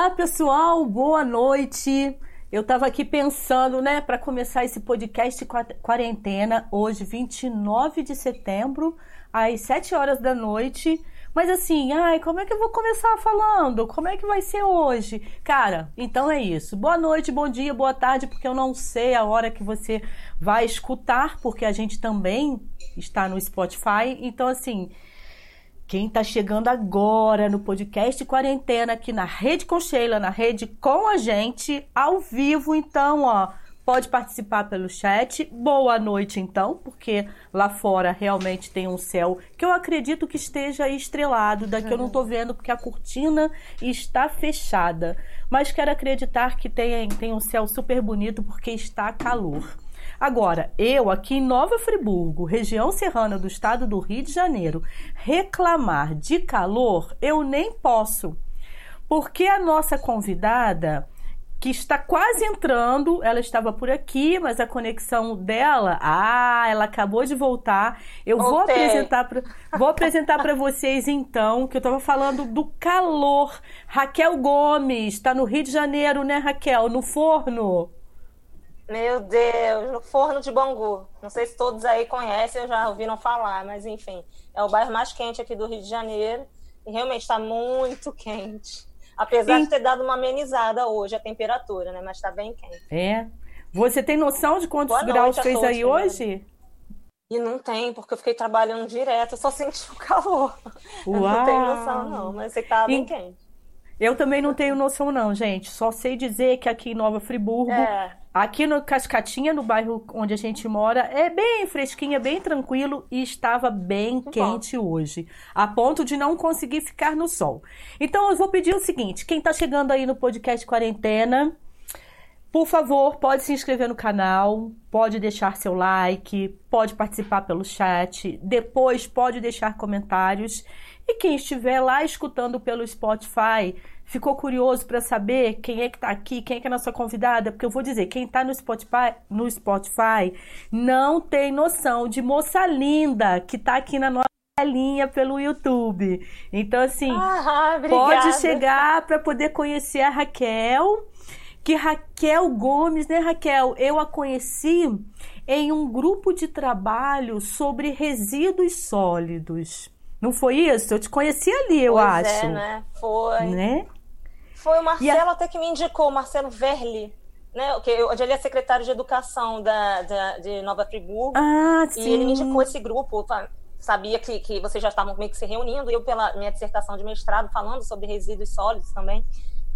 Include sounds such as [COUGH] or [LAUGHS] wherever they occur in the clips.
Olá, pessoal, boa noite. Eu estava aqui pensando, né, para começar esse podcast quarentena, hoje, 29 de setembro, às 7 horas da noite. Mas assim, ai, como é que eu vou começar falando? Como é que vai ser hoje? Cara, então é isso. Boa noite, bom dia, boa tarde, porque eu não sei a hora que você vai escutar, porque a gente também está no Spotify. Então, assim, quem está chegando agora no podcast Quarentena, aqui na Rede com Sheila, na rede com a gente, ao vivo, então, ó, pode participar pelo chat. Boa noite, então, porque lá fora realmente tem um céu que eu acredito que esteja estrelado. Daqui eu não estou vendo porque a cortina está fechada. Mas quero acreditar que tem, tem um céu super bonito porque está calor. Agora, eu aqui em Nova Friburgo, região serrana do estado do Rio de Janeiro, reclamar de calor, eu nem posso. Porque a nossa convidada, que está quase entrando, ela estava por aqui, mas a conexão dela, ah, ela acabou de voltar. Eu okay. vou apresentar pra, vou apresentar para vocês então, que eu estava falando do calor. Raquel Gomes, está no Rio de Janeiro, né, Raquel? No forno. Meu Deus, no Forno de Bangu. Não sei se todos aí conhecem ou já ouviram falar, mas enfim, é o bairro mais quente aqui do Rio de Janeiro e realmente está muito quente. Apesar e... de ter dado uma amenizada hoje a temperatura, né? Mas está bem quente. É. Você tem noção de quantos Boa graus noite, fez aí hoje? E não tem, porque eu fiquei trabalhando direto, eu só senti o calor. Uau. [LAUGHS] Eu não tenho noção, não, mas que estava bem quente. Eu também não tenho noção, não, gente. Só sei dizer que aqui em Nova Friburgo é. Aqui no Cascatinha, no bairro onde a gente mora, é bem fresquinha, bem tranquilo e estava bem que quente bom. hoje, a ponto de não conseguir ficar no sol. Então eu vou pedir o seguinte: quem está chegando aí no podcast Quarentena, por favor, pode se inscrever no canal, pode deixar seu like, pode participar pelo chat, depois pode deixar comentários. E quem estiver lá escutando pelo Spotify, ficou curioso para saber quem é que está aqui, quem é que é a nossa convidada, porque eu vou dizer, quem está no Spotify, no Spotify não tem noção de moça linda que está aqui na nossa linha pelo YouTube. Então assim, ah, [LAUGHS] pode chegar para poder conhecer a Raquel, que Raquel Gomes, né, Raquel? Eu a conheci em um grupo de trabalho sobre resíduos sólidos. Não foi isso? Eu te conheci ali, eu pois é, acho. É, né? Foi. Né? Foi o Marcelo a... até que me indicou, o Marcelo Verli, né? Que hoje ele é secretário de educação da, da, de Nova Friburgo. Ah, sim. E ele me indicou esse grupo. Sabia que, que vocês já estavam meio que se reunindo, eu pela minha dissertação de mestrado falando sobre resíduos sólidos também.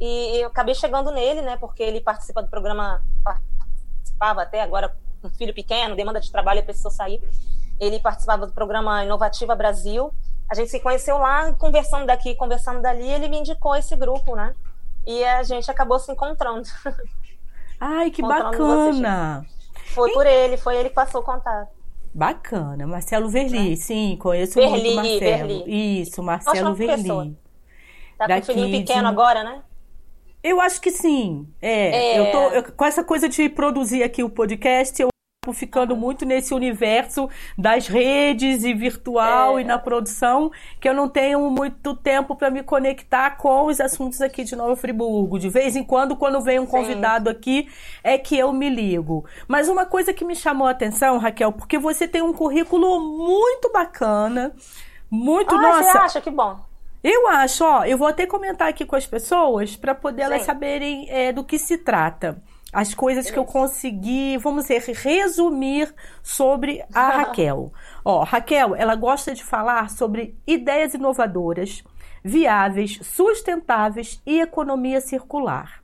E eu acabei chegando nele, né? Porque ele participa do programa, participava até agora com um filho pequeno, demanda de trabalho, precisou sair. Ele participava do programa Inovativa Brasil. A gente se conheceu lá, conversando daqui, conversando dali, ele me indicou esse grupo, né? E a gente acabou se encontrando. [LAUGHS] Ai, que bacana! Foi por ele, foi ele que passou o contato. Bacana. Marcelo Verli, é. sim, conheço Verli, muito Marcelo. Verli. Isso, Marcelo Verli. Pessoa. Tá com um filhinho pequeno de... agora, né? Eu acho que sim. É, é... Eu tô eu, com essa coisa de produzir aqui o podcast, eu ficando muito nesse universo das redes e virtual é. e na produção, que eu não tenho muito tempo para me conectar com os assuntos aqui de Nova Friburgo. De vez em quando, quando vem um convidado Sim. aqui, é que eu me ligo. Mas uma coisa que me chamou a atenção, Raquel, porque você tem um currículo muito bacana, muito ah, nossa. Você acha que bom? Eu acho, ó, eu vou até comentar aqui com as pessoas para poder Sim. elas saberem é, do que se trata as coisas que eu consegui, vamos dizer, resumir sobre a [LAUGHS] Raquel. Ó, Raquel, ela gosta de falar sobre ideias inovadoras, viáveis, sustentáveis e economia circular.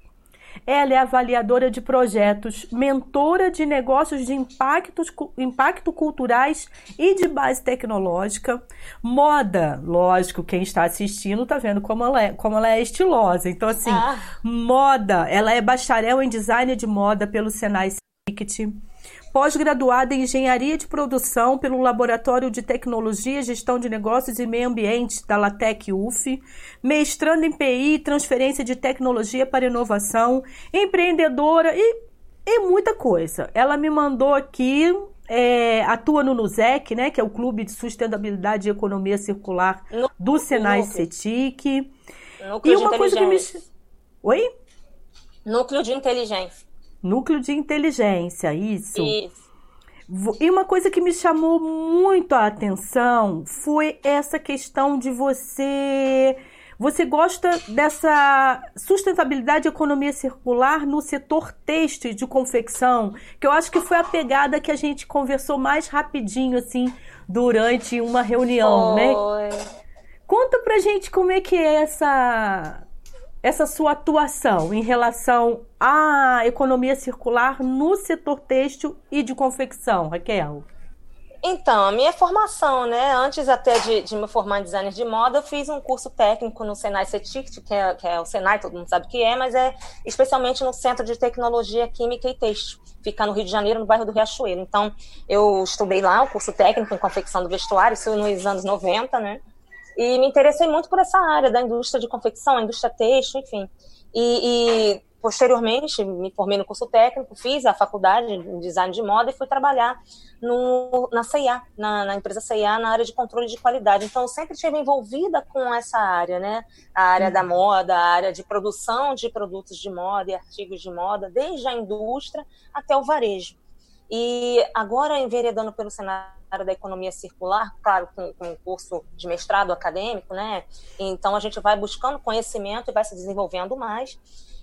Ela é avaliadora de projetos, mentora de negócios de impactos, impacto culturais e de base tecnológica. Moda, lógico, quem está assistindo está vendo como ela, é, como ela é estilosa. Então, assim, ah. moda, ela é bacharel em design de moda pelo Senai Ticket pós-graduada em Engenharia de Produção pelo Laboratório de Tecnologia, Gestão de Negócios e Meio Ambiente da Latec UF, mestrando em PI, Transferência de Tecnologia para Inovação, empreendedora e, e muita coisa. Ela me mandou aqui é, atua no NUSEC, né, que é o Clube de Sustentabilidade e Economia Circular do Senai CETIC. E uma coisa que me Oi? Núcleo de inteligência. Núcleo de inteligência, isso. Isso. E uma coisa que me chamou muito a atenção foi essa questão de você. Você gosta dessa sustentabilidade e economia circular no setor têxtil de confecção, que eu acho que foi a pegada que a gente conversou mais rapidinho, assim, durante uma reunião, né? foi. né? Conta pra gente como é que é essa, essa sua atuação em relação à economia circular no setor têxtil e de confecção, Raquel. Então, a minha formação, né? Antes até de, de me formar em designer de moda, eu fiz um curso técnico no Senai CETICT, que é, que é o Senai, todo mundo sabe o que é, mas é especialmente no Centro de Tecnologia Química e Têxtil, fica no Rio de Janeiro, no bairro do Riachuelo. Então, eu estudei lá o curso técnico em confecção do vestuário, isso nos anos 90, né? E me interessei muito por essa área da indústria de confecção, a indústria têxtil, enfim. E, e posteriormente me formei no curso técnico, fiz a faculdade de design de moda e fui trabalhar no, na CIA, na, na, empresa CIA, na área de controle de qualidade. Então, eu sempre estive envolvida com essa área, né? A área uhum. da moda, a área de produção de produtos de moda e artigos de moda, desde a indústria até o varejo. E agora, enveredando pelo cenário da economia circular, claro, com, com um curso de mestrado acadêmico, né? Então, a gente vai buscando conhecimento e vai se desenvolvendo mais.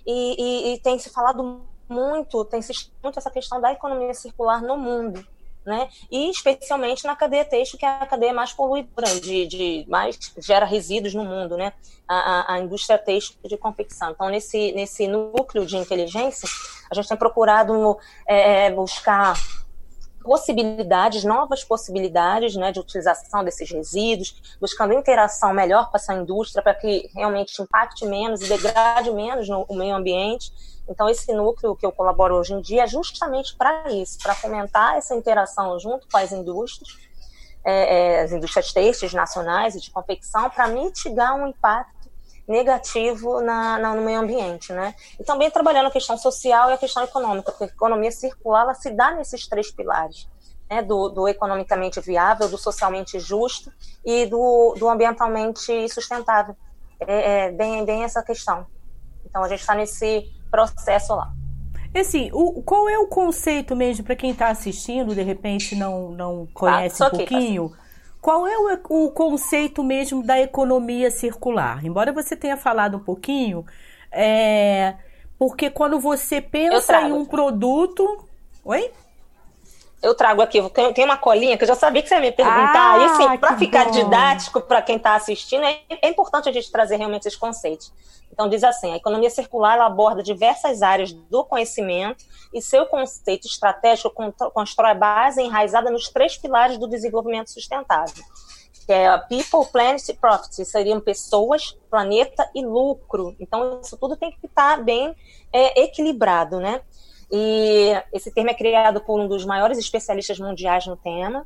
E, e, e tem se falado muito, tem se muito essa questão da economia circular no mundo né? E especialmente na cadeia têxtil, que é a cadeia mais poluidora, de, de mais gera resíduos no mundo, né? A, a, a, indústria têxtil de confecção. Então, nesse, nesse núcleo de inteligência, a gente tem procurado é, buscar possibilidades, novas possibilidades né, de utilização desses resíduos, buscando interação melhor com essa indústria para que realmente impacte menos e degrade menos no, meio ambiente. Então, esse núcleo que eu colaboro hoje em dia é justamente para isso, para fomentar essa interação junto com as indústrias, é, é, as indústrias têxteis nacionais e de confecção, para mitigar um impacto negativo na, na, no meio ambiente, né? E também trabalhando a questão social e a questão econômica, porque a economia circular ela se dá nesses três pilares, né? Do, do economicamente viável, do socialmente justo e do, do ambientalmente sustentável. É, é bem, bem essa questão. Então a gente está nesse processo lá. Assim, o, qual é o conceito mesmo para quem está assistindo, de repente não, não tá, conhece um pouquinho? Qual é o, o, conceito mesmo da economia circular? Embora você tenha falado um pouquinho, é, porque quando você pensa em um produto. Oi? Eu trago aqui, tem uma colinha que eu já sabia que você ia me perguntar. Ah, e assim, para ficar bom. didático para quem está assistindo, é, é, importante a gente trazer realmente esses conceitos. Então, diz assim: a economia circular aborda diversas áreas do conhecimento e seu conceito estratégico constrói a base enraizada nos três pilares do desenvolvimento sustentável. Que é a People, Planet e Profit, seriam pessoas, planeta e lucro. Então, isso tudo tem que estar bem é, equilibrado, né? E esse termo é criado por um dos maiores especialistas mundiais no tema.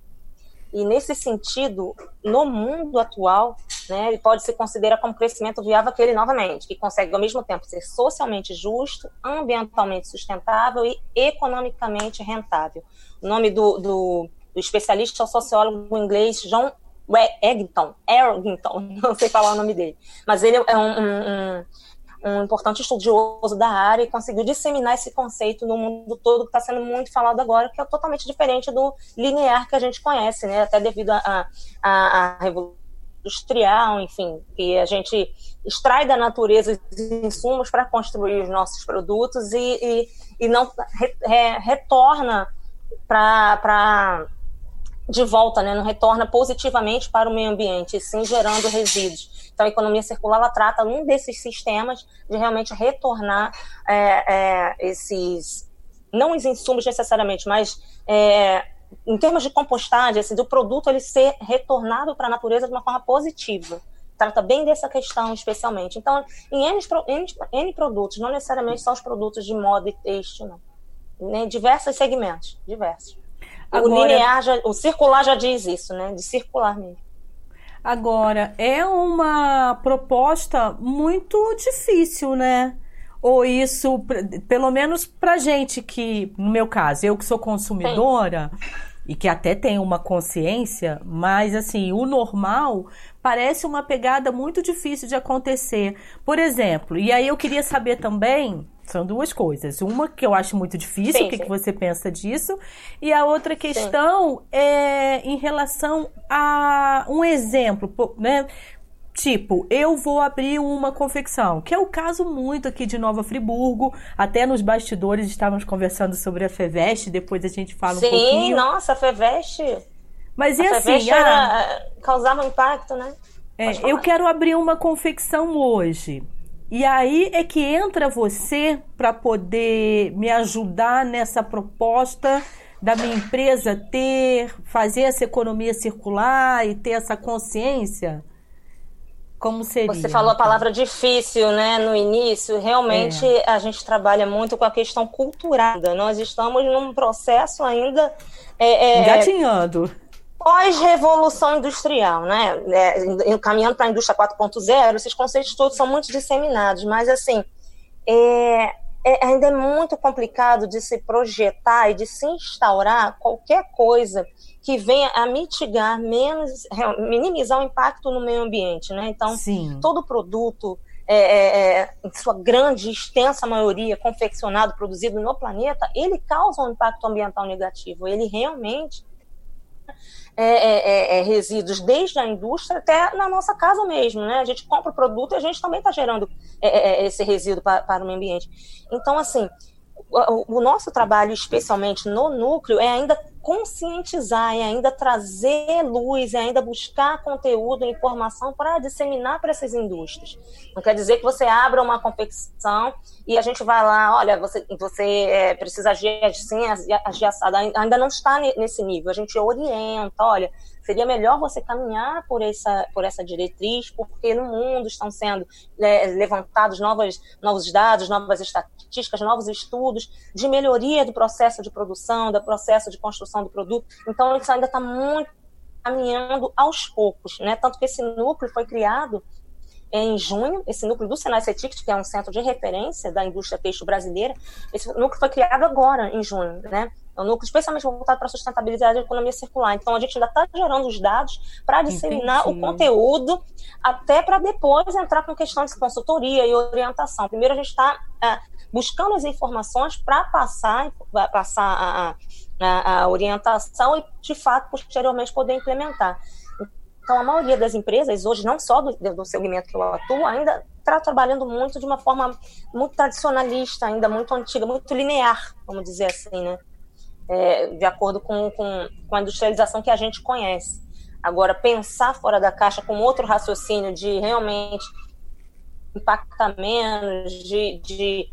E nesse sentido, no mundo atual, né, ele pode se considerar como crescimento viável aquele novamente, que consegue ao mesmo tempo ser socialmente justo, ambientalmente sustentável e economicamente rentável. O nome do, do, do especialista é o sociólogo inglês John Eggington, Eggington, [LAUGHS] não sei falar o nome dele, mas ele é um, um, um um importante estudioso da área e conseguiu disseminar esse conceito no mundo todo que está sendo muito falado agora, que é totalmente diferente do linear que a gente conhece, né? Até devido à revolução industrial, enfim, que a gente extrai da natureza os insumos para construir os nossos produtos e, e, e não re, re, retorna para de volta, né? não retorna positivamente para o meio ambiente, sim gerando resíduos. Então, a economia circular ela trata um desses sistemas de realmente retornar é, é, esses, não os insumos necessariamente, mas é, em termos de compostagem, assim, do produto ele ser retornado para a natureza de uma forma positiva. Trata bem dessa questão, especialmente. Então, em N, N, N produtos, não necessariamente só os produtos de moda e têxtil, não. Em diversos segmentos, diversos. Agora, o linear, já, o circular já diz isso, né? De circular mesmo. Agora, é uma proposta muito difícil, né? Ou isso, pelo menos pra gente que, no meu caso, eu que sou consumidora, Sim. e que até tem uma consciência, mas assim, o normal parece uma pegada muito difícil de acontecer. Por exemplo, e aí eu queria saber também são duas coisas. Uma que eu acho muito difícil, sim, o que, que, você pensa disso? E a outra questão sim. é em relação a um exemplo, né? Tipo, eu vou abrir uma confecção, que é o caso muito aqui de Nova Friburgo. Até nos bastidores estávamos conversando sobre a Feveste, depois a gente fala um pouquinho. Sim, nossa, a Feveste. Mas e a assim, era, ah, causava um impacto, né? É, eu quero abrir uma confecção hoje. E aí é que entra você para poder me ajudar nessa proposta da minha empresa ter, fazer essa economia circular e ter essa consciência? Como seria? Você falou a palavra difícil, né, no início. Realmente é. a gente trabalha muito com a questão cultural. Nós estamos num processo ainda é, é, engatinhando pós-revolução industrial, né? É, caminhando para a indústria 4.0, esses conceitos todos são muito disseminados, mas assim é, é, ainda é muito complicado de se projetar e de se instaurar qualquer coisa que venha a mitigar menos, minimizar o impacto no meio ambiente, né? Então, Sim. todo produto é, é, é, em sua grande, extensa maioria, confeccionado, produzido no planeta, ele causa um impacto ambiental negativo. Ele realmente é, é, é, é, resíduos desde a indústria até na nossa casa mesmo, né? A gente compra o produto e a gente também está gerando é, esse resíduo para, para o meio ambiente. Então, assim, o, o nosso trabalho, especialmente no núcleo, é ainda conscientizar, é ainda trazer luz, é ainda buscar conteúdo, informação para disseminar para essas indústrias. Não quer dizer que você abra uma competição e a gente vai lá, olha, você, você é, precisa agir assim, agir assado. Ainda não está nesse nível. A gente orienta, olha, seria melhor você caminhar por essa, por essa diretriz, porque no mundo estão sendo é, levantados novos, novos dados, novas estatísticas, novos estudos de melhoria do processo de produção, do processo de construção do produto. Então, isso ainda está muito caminhando aos poucos, né? Tanto que esse núcleo foi criado em junho, esse núcleo do Senai Cetict, que é um centro de referência da indústria têxtil brasileira, esse núcleo foi criado agora, em junho, né? É um núcleo especialmente voltado para a sustentabilidade e economia circular. Então, a gente ainda está gerando os dados para disseminar Entendi. o conteúdo, até para depois entrar com questão de consultoria e orientação. Primeiro, a gente está é, buscando as informações para passar, passar a, a, a orientação e, de fato, posteriormente poder implementar. Então, a maioria das empresas, hoje, não só do, do segmento que eu atuo, ainda está trabalhando muito de uma forma muito tradicionalista, ainda muito antiga, muito linear, vamos dizer assim, né? É, de acordo com, com, com, a industrialização que a gente conhece. Agora, pensar fora da caixa com outro raciocínio de realmente impactar menos, de, de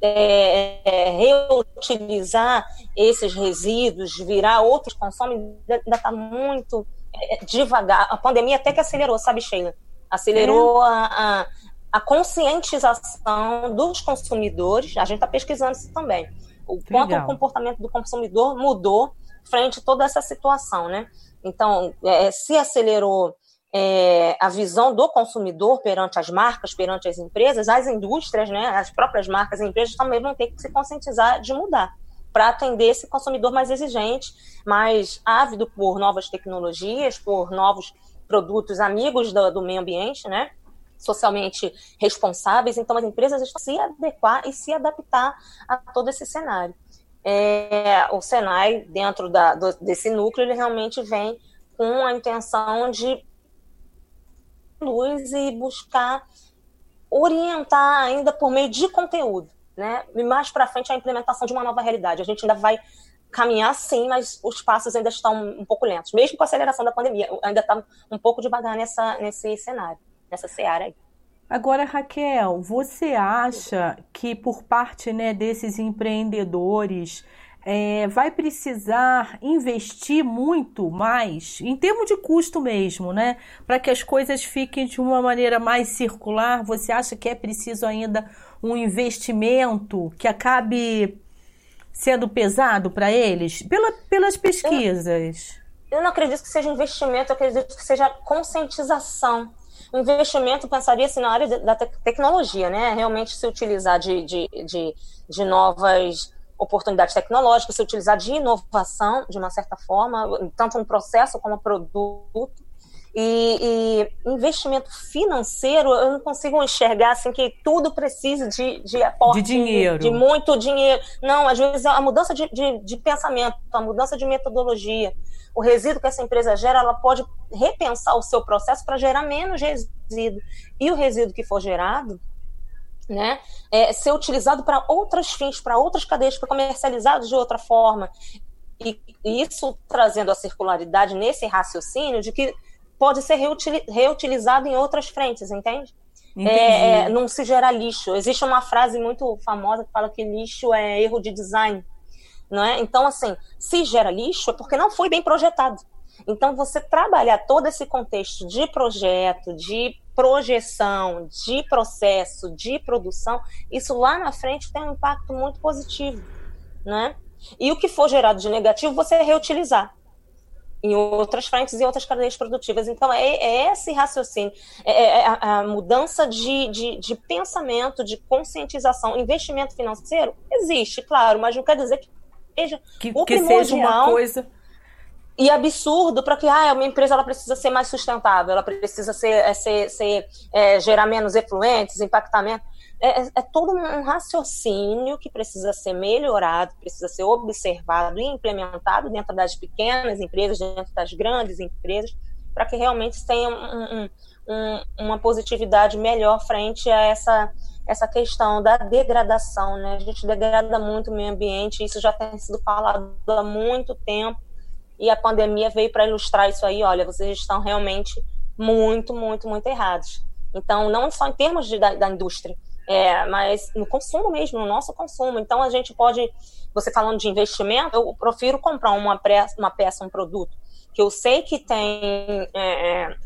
é, é, reutilizar esses resíduos, virar outros consomos, ainda está muito é, devagar. A pandemia até que acelerou, sabe, Sheila? Acelerou é. a, a, a, conscientização dos consumidores. A gente está pesquisando isso também. O quanto Legal. o comportamento do consumidor mudou frente a toda essa situação, né? Então, é, se acelerou é, a visão do consumidor perante as marcas, perante as empresas, as indústrias, né, as próprias marcas e empresas também vão ter que se conscientizar de mudar para atender esse consumidor mais exigente, mais ávido por novas tecnologias, por novos produtos amigos do, do meio ambiente, né? Socialmente responsáveis. Então, as empresas estão se adequar e se adaptar a todo esse cenário. É, o Senai, dentro da, do, desse núcleo, ele realmente vem com a intenção de luz e buscar orientar ainda por meio de conteúdo, né? E mais para frente a implementação de uma nova realidade. A gente ainda vai caminhar sim, mas os passos ainda estão um pouco lentos, mesmo com a aceleração da pandemia, ainda está um pouco devagar nessa nesse cenário, nessa seara aí. Agora, Raquel, você acha que por parte né, desses empreendedores é, vai precisar investir muito mais, em termos de custo mesmo, né? Para que as coisas fiquem de uma maneira mais circular. Você acha que é preciso ainda um investimento que acabe sendo pesado para eles? Pela, pelas pesquisas. Eu, eu não acredito que seja investimento, eu acredito que seja conscientização o investimento pensaria assim, na área da te tecnologia, né? Realmente se utilizar de, de, de, de novas oportunidade tecnológica, se utilizar de inovação, de uma certa forma, tanto no processo como produto. E, e, investimento financeiro, eu não consigo enxergar assim que tudo precisa de, de aporte. De dinheiro. De, de muito dinheiro. Não, às vezes é a mudança de, de, de pensamento, a mudança de metodologia. O resíduo que essa empresa gera, ela pode repensar o seu processo para gerar menos resíduo. E o resíduo que for gerado, né, é, ser utilizado para outros fins, para outras cadeias, para comercializados de outra forma. E, e isso trazendo a circularidade nesse raciocínio de que pode ser reutilizado em outras frentes, entende? É, é, não se gera lixo. Existe uma frase muito famosa que fala que lixo é erro de design. Não é? Então, assim, se gera lixo é porque não foi bem projetado. Então, você trabalhar todo esse contexto de projeto, de projeção, de processo, de produção, isso lá na frente tem um impacto muito positivo, né? E o que for gerado de negativo, você reutilizar em outras frentes e outras cadeias produtivas. Então, é, é esse raciocínio, é, é, é a, a, mudança de, de, de, pensamento, de conscientização. Investimento financeiro existe, claro, mas não quer dizer que seja que, o que seja uma coisa e absurdo para que ah, uma empresa ela precisa ser mais sustentável, ela precisa ser, é, ser, ser é, gerar menos efluentes, impactar menos. É, é, é, todo um raciocínio que precisa ser melhorado, precisa ser observado e implementado dentro das pequenas empresas, dentro das grandes empresas, para que realmente tenha um, um, um, uma positividade melhor frente a essa, essa questão da degradação. Né? A gente degrada muito o meio ambiente, isso já tem sido falado há muito tempo, e a pandemia veio para ilustrar isso aí. Olha, vocês estão realmente muito, muito, muito errados. Então, não só em termos de, da, da indústria, é, mas no consumo mesmo, no nosso consumo. Então a gente pode, você falando de investimento, eu prefiro comprar uma, peça, uma peça, um produto que eu sei que tem é, é,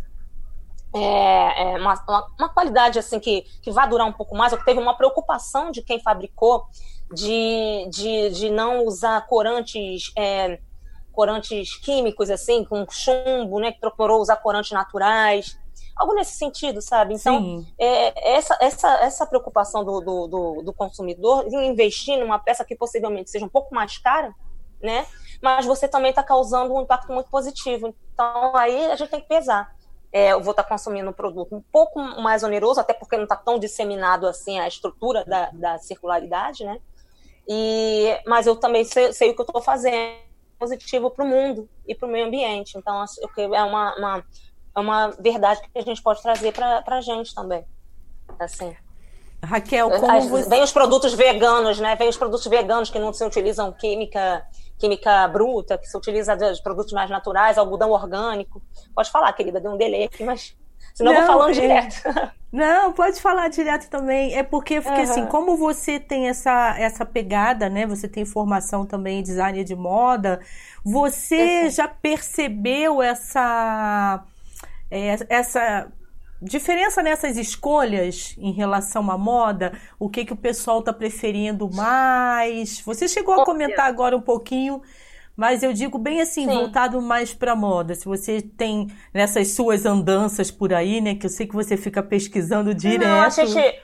é, é uma, uma, qualidade assim que, que vai durar um pouco mais, ou que teve uma preocupação de quem fabricou de, de, de não usar corantes é, corantes químicos assim, com chumbo, né, que procurou usar corantes naturais algo nesse sentido, sabe? Então, é, essa, essa, essa preocupação do, do, do, do consumidor em investir numa peça que possivelmente seja um pouco mais cara, né? Mas você também está causando um impacto muito positivo. Então, aí a gente tem que pesar. É, eu vou estar tá consumindo um produto um pouco mais oneroso, até porque não está tão disseminado assim a estrutura da, da circularidade, né? E, mas eu também sei, sei o que eu estou fazendo positivo para o mundo e para o meio ambiente. Então, é uma, uma, é uma verdade que a gente pode trazer para a gente também. Assim. Raquel, como As, você... Vem os produtos veganos, né? Vem os produtos veganos que não se utilizam química química bruta, que se utiliza de produtos mais naturais, algodão orgânico. Pode falar, querida, deu um delay aqui, mas senão não, eu vou falando é... direto. [LAUGHS] Não, pode falar direto também. É porque, porque uhum. assim, como você tem essa, essa pegada, né? Você tem formação também em design de moda, você uhum. já percebeu essa é, essa diferença nessas escolhas em relação à moda, o que que o pessoal está preferindo mais? Você chegou a comentar agora um pouquinho, mas eu digo bem assim, Sim. voltado mais para moda. Se você tem nessas suas andanças por aí, né, que eu sei que você fica pesquisando direto. Não, a gente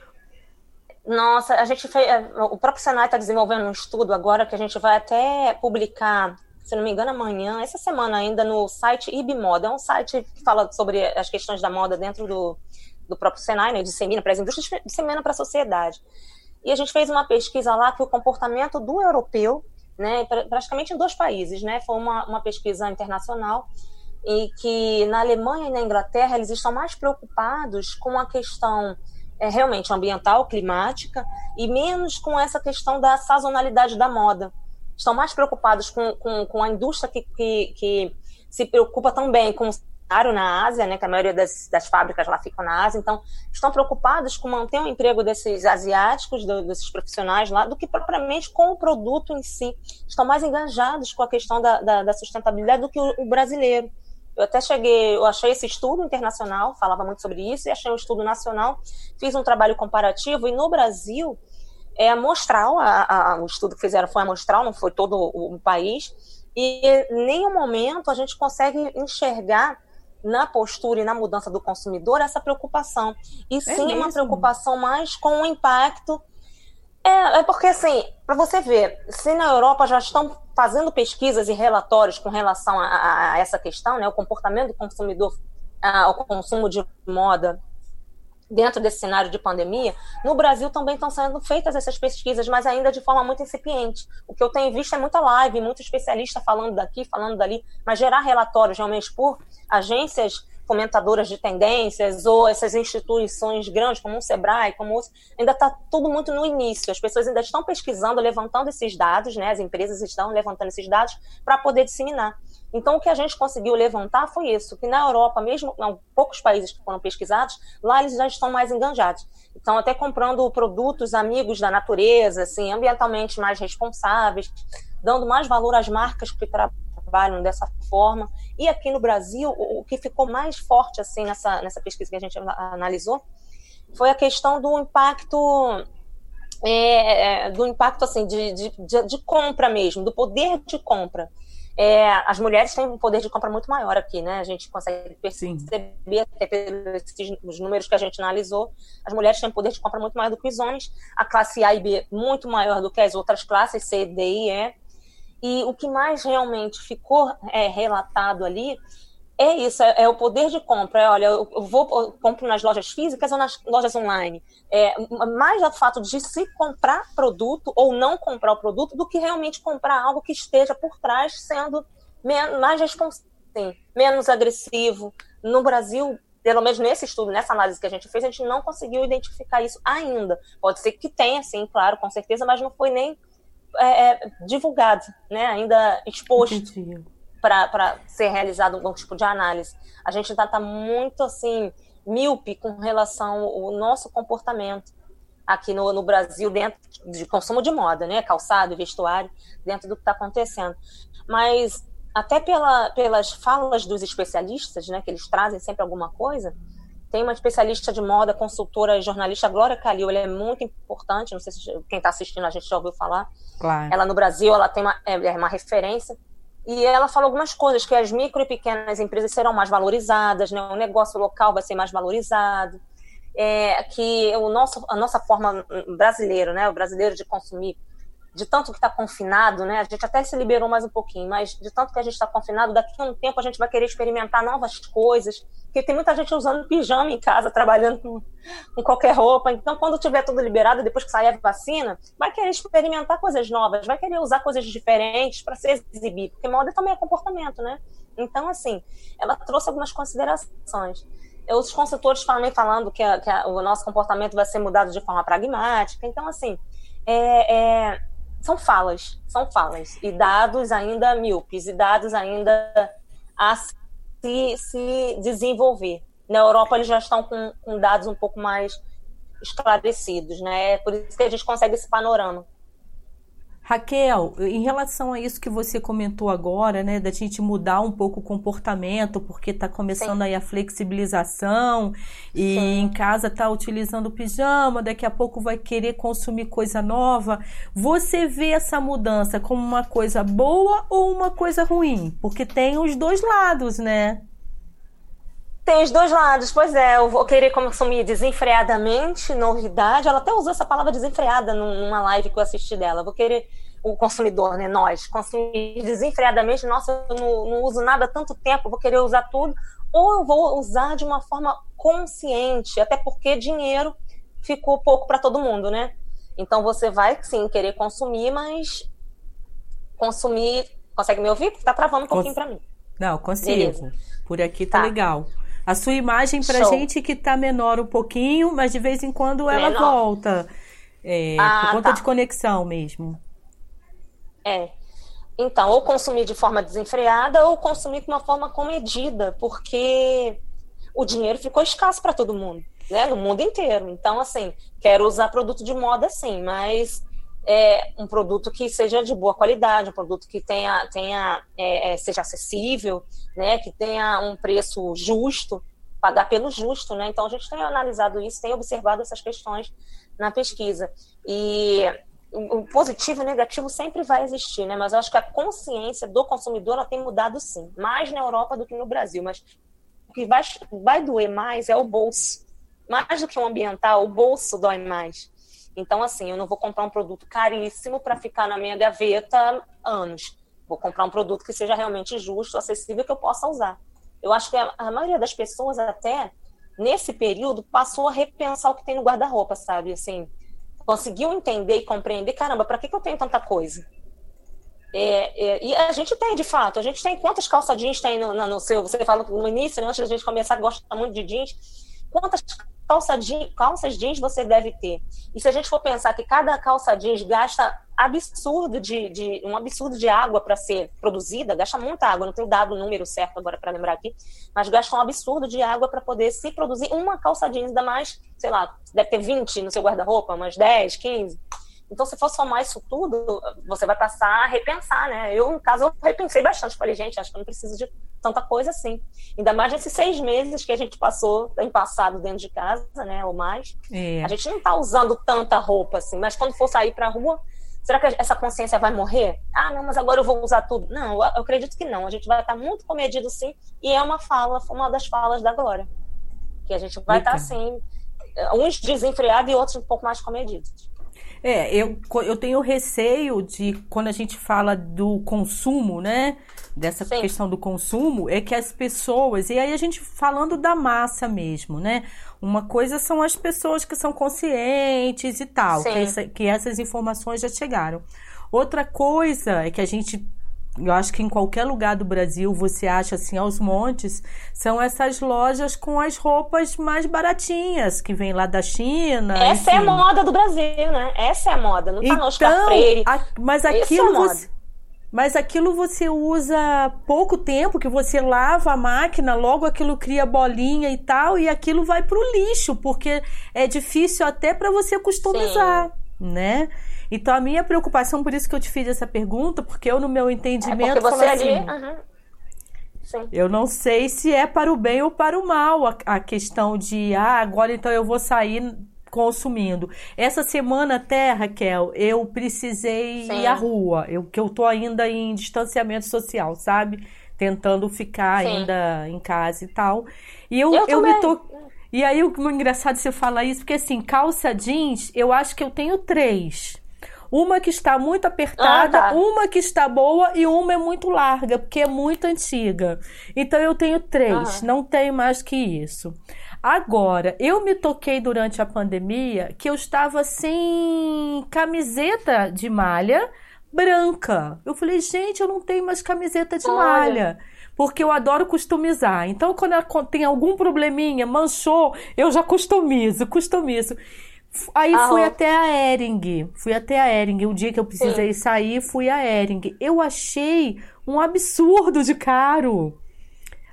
nossa, a gente fez, o próprio Senai está desenvolvendo um estudo agora que a gente vai até publicar se não me engano, amanhã, essa semana ainda, no site IBModa. É um site que fala sobre as questões da moda dentro do, do próprio Senai, né? Dissemina para as indústrias, dissemina para a sociedade. E a gente fez uma pesquisa lá que o comportamento do europeu, né, praticamente em dois países, né? Foi uma, uma pesquisa internacional e que na Alemanha e na Inglaterra eles estão mais preocupados com a questão é, realmente ambiental, climática, e menos com essa questão da sazonalidade da moda estão mais preocupados com, com, com a indústria que, que, que, se preocupa também com o salário na Ásia, né, que a maioria das, das fábricas lá ficam na Ásia, então estão preocupados com manter o emprego desses asiáticos, do, desses profissionais lá, do que propriamente com o produto em si. Estão mais engajados com a questão da, da, da sustentabilidade do que o, o brasileiro. Eu até cheguei, eu achei esse estudo internacional, falava muito sobre isso, e achei um estudo nacional, fiz um trabalho comparativo, e no Brasil, é amostral, a, a, o estudo que fizeram foi amostral, não foi todo o, o país, e em nenhum momento a gente consegue enxergar na postura e na mudança do consumidor essa preocupação. E é sim é uma preocupação mais com o impacto. É, é porque assim, para você ver, se na Europa já estão fazendo pesquisas e relatórios com relação a, a essa questão, né, o comportamento do consumidor ao consumo de moda dentro desse cenário de pandemia, no Brasil também estão sendo feitas essas pesquisas, mas ainda de forma muito incipiente. O que eu tenho visto é muita live, muito especialista falando daqui, falando dali, mas gerar relatórios realmente por agências comentadoras de tendências ou essas instituições grandes como o Sebrae, como outros, ainda está tudo muito no início. As pessoas ainda estão pesquisando, levantando esses dados, né? As empresas estão levantando esses dados para poder disseminar. Então, o que a gente conseguiu levantar foi isso, que na Europa, mesmo não, poucos países que foram pesquisados, lá eles já estão mais enganjados. Então, até comprando produtos amigos da natureza, assim, ambientalmente mais responsáveis, dando mais valor às marcas que trabalham dessa forma. E aqui no Brasil, o, que ficou mais forte, assim, nessa, nessa pesquisa que a gente analisou, foi a questão do impacto é, é do impacto assim de, de, de, compra mesmo, do poder de compra. É, as mulheres têm um poder de compra muito maior aqui, né? A gente consegue perceber Sim. até pelos números que a gente analisou, as mulheres têm um poder de compra muito maior do que os homens, a classe A e B muito maior do que as outras classes, C, D e E. E o que mais realmente ficou é, relatado ali é isso, é, é, o poder de compra. É, olha, eu, eu vou eu compro nas lojas físicas ou nas lojas online. É, mais o fato de se comprar produto ou não comprar o produto do que realmente comprar algo que esteja por trás sendo mais responsável, menos agressivo. No Brasil, pelo menos nesse estudo, nessa análise que a gente fez, a gente não conseguiu identificar isso ainda. Pode ser que tenha, sim, claro, com certeza, mas não foi nem é, é divulgado, né? ainda exposto. Entendi para ser realizado algum tipo de análise. A gente ainda está muito assim míope com relação ao nosso comportamento aqui no, no Brasil dentro de consumo de moda, né, calçado, vestuário, dentro do que está acontecendo. Mas até pela, pelas falas dos especialistas, né, que eles trazem sempre alguma coisa, tem uma especialista de moda, consultora e jornalista, Glória Calil, ela é muito importante, não sei se quem está assistindo a gente já ouviu falar. Claro. Ela no Brasil, ela tem uma, é, é uma referência e ela falou algumas coisas, que as micro e pequenas empresas serão mais valorizadas, né? o negócio local vai ser mais valorizado, é, que o nosso, a nossa forma brasileira, né? o brasileiro de consumir, de tanto que está confinado, né? a gente até se liberou mais um pouquinho, mas de tanto que a gente está confinado, daqui a um tempo a gente vai querer experimentar novas coisas, porque tem muita gente usando pijama em casa, [LAUGHS] trabalhando com, com qualquer roupa. Então, quando tiver tudo liberado, depois que sair a vacina, vai querer experimentar coisas novas, vai querer usar coisas diferentes para se exibir, porque moda também é comportamento, né? Então, assim, ela trouxe algumas considerações. Os consultores também falando que, a, que a, o nosso comportamento vai ser mudado de forma pragmática. Então, assim, é, é, são falas, são falas. E dados ainda míopes, e dados ainda a se, se desenvolver. Na Europa, eles já estão com, com dados um pouco mais esclarecidos, né? Por isso que a gente consegue esse panorama. Raquel, em relação a isso que você comentou agora, né, da gente mudar um pouco o comportamento, porque está começando Sim. aí a flexibilização e Sim. em casa está utilizando pijama, daqui a pouco vai querer consumir coisa nova. Você vê essa mudança como uma coisa boa ou uma coisa ruim? Porque tem os dois lados, né? Tem os dois lados, pois é, eu vou querer consumir desenfreadamente, novidade. Ela até usou essa palavra desenfreada numa live que eu assisti dela. vou querer o consumidor, né? Nós, consumir desenfreadamente, nossa, eu não, não uso nada há tanto tempo, vou querer usar tudo. Ou eu vou usar de uma forma consciente, até porque dinheiro ficou pouco para todo mundo, né? Então você vai sim querer consumir, mas consumir. Consegue me ouvir? Tá travando um pouquinho Cons... para mim. Não, consigo. Beleza. Por aqui tá, tá. legal. A sua imagem pra Show. gente que tá menor um pouquinho, mas de vez em quando ela menor. volta. É, ah, por conta tá. de conexão mesmo. É. Então, ou consumir de forma desenfreada ou consumir de uma forma comedida, porque o dinheiro ficou escasso para todo mundo, né? No mundo inteiro. Então, assim, quero usar produto de moda sim, mas é, um produto que seja de boa qualidade, um produto que tenha, tenha é, é, seja acessível, né, que tenha um preço justo, pagar pelo justo, né? Então a gente tem analisado isso, tem observado essas questões na pesquisa. E o positivo e o negativo sempre vai existir, né? Mas eu acho que a consciência do consumidor ela tem mudado sim, mais na Europa do que no Brasil. Mas o que vai, vai doer mais é o bolso. Mais do que o ambiental, o bolso dói mais. Então, assim, eu não vou comprar um produto caríssimo para ficar na minha gaveta anos. Vou comprar um produto que seja realmente justo, acessível, que eu possa usar. Eu acho que a, maioria das pessoas, até nesse período, passou a repensar o que tem no guarda-roupa, sabe? Assim, conseguiu entender e compreender: caramba, para que, que eu tenho tanta coisa? É, é, e a gente tem, de fato, a gente tem quantas calça jeans tem no, no, seu. Você falou no início, né, antes da gente começar, gosta muito de jeans. Quantas calça jeans, calças jeans você deve ter? E se a gente for pensar que cada calça jeans gasta absurdo de, de um absurdo de água para ser produzida, gasta muita água, não tenho dado o número certo agora para lembrar aqui, mas gasta um absurdo de água para poder se produzir uma calça jeans, ainda mais, sei lá, deve ter 20 no seu guarda-roupa, umas 10, 15. Então, se for somar isso tudo, você vai passar a repensar, né? Eu, no caso, eu repensei bastante. Falei, gente, acho que eu não preciso de tanta coisa assim. Ainda mais nesses seis meses que a gente passou, tem passado dentro de casa, né? Ou mais. É. A gente não tá usando tanta roupa assim, mas quando for sair pra rua, será que essa consciência vai morrer? Ah, não, mas agora eu vou usar tudo. Não, eu acredito que não. A gente vai estar muito comedido sim. E é uma fala, uma das falas da Glória. Que a gente vai estar assim, uns desenfreados e outros um pouco mais comedidos. É, eu, eu tenho receio de quando a gente fala do consumo, né? Dessa Sim. questão do consumo, é que as pessoas, e aí a gente falando da massa mesmo, né? Uma coisa são as pessoas que são conscientes e tal, que, essa, que essas informações já chegaram. Outra coisa é que a gente eu acho que em qualquer lugar do Brasil você acha assim aos montes, são essas lojas com as roupas mais baratinhas que vem lá da China. Essa enfim. é a moda do Brasil, né? Essa é a moda, não tá então, no Oscar Freire. A, mas aquilo é você mas aquilo você usa pouco tempo, que você lava a máquina, logo aquilo cria bolinha e tal, e aquilo vai pro lixo, porque é difícil até para você customizar, Sim. né? Então a minha preocupação, por isso que eu te fiz essa pergunta, porque eu no meu entendimento é você ali, assim, uhum. eu não sei se é para o bem ou para o mal a, a questão de ah, agora então eu vou sair consumindo. Essa semana até, Raquel, eu precisei Sim. ir à rua, eu, que eu tô ainda em distanciamento social, sabe? Tentando ficar Sim. ainda em casa e tal. E eu, eu, eu me tô. E aí, o engraçado você falar isso, porque assim, calça jeans, eu acho que eu tenho três uma que está muito apertada, ah, tá. uma que está boa e uma é muito larga, porque é muito antiga. Então eu tenho três, não tenho mais que isso. Agora, eu me toquei durante a pandemia que eu estava sem camiseta de malha branca. Eu falei, gente, eu não tenho mais camiseta de Olha. malha porque eu adoro customizar. Então, quando tem algum probleminha, manchou, eu já customizo, customizo. Aí ah, fui até a Ering. Fui até a Ering. O dia que eu precisei sim. sair, fui a Ering. Eu achei um absurdo de caro.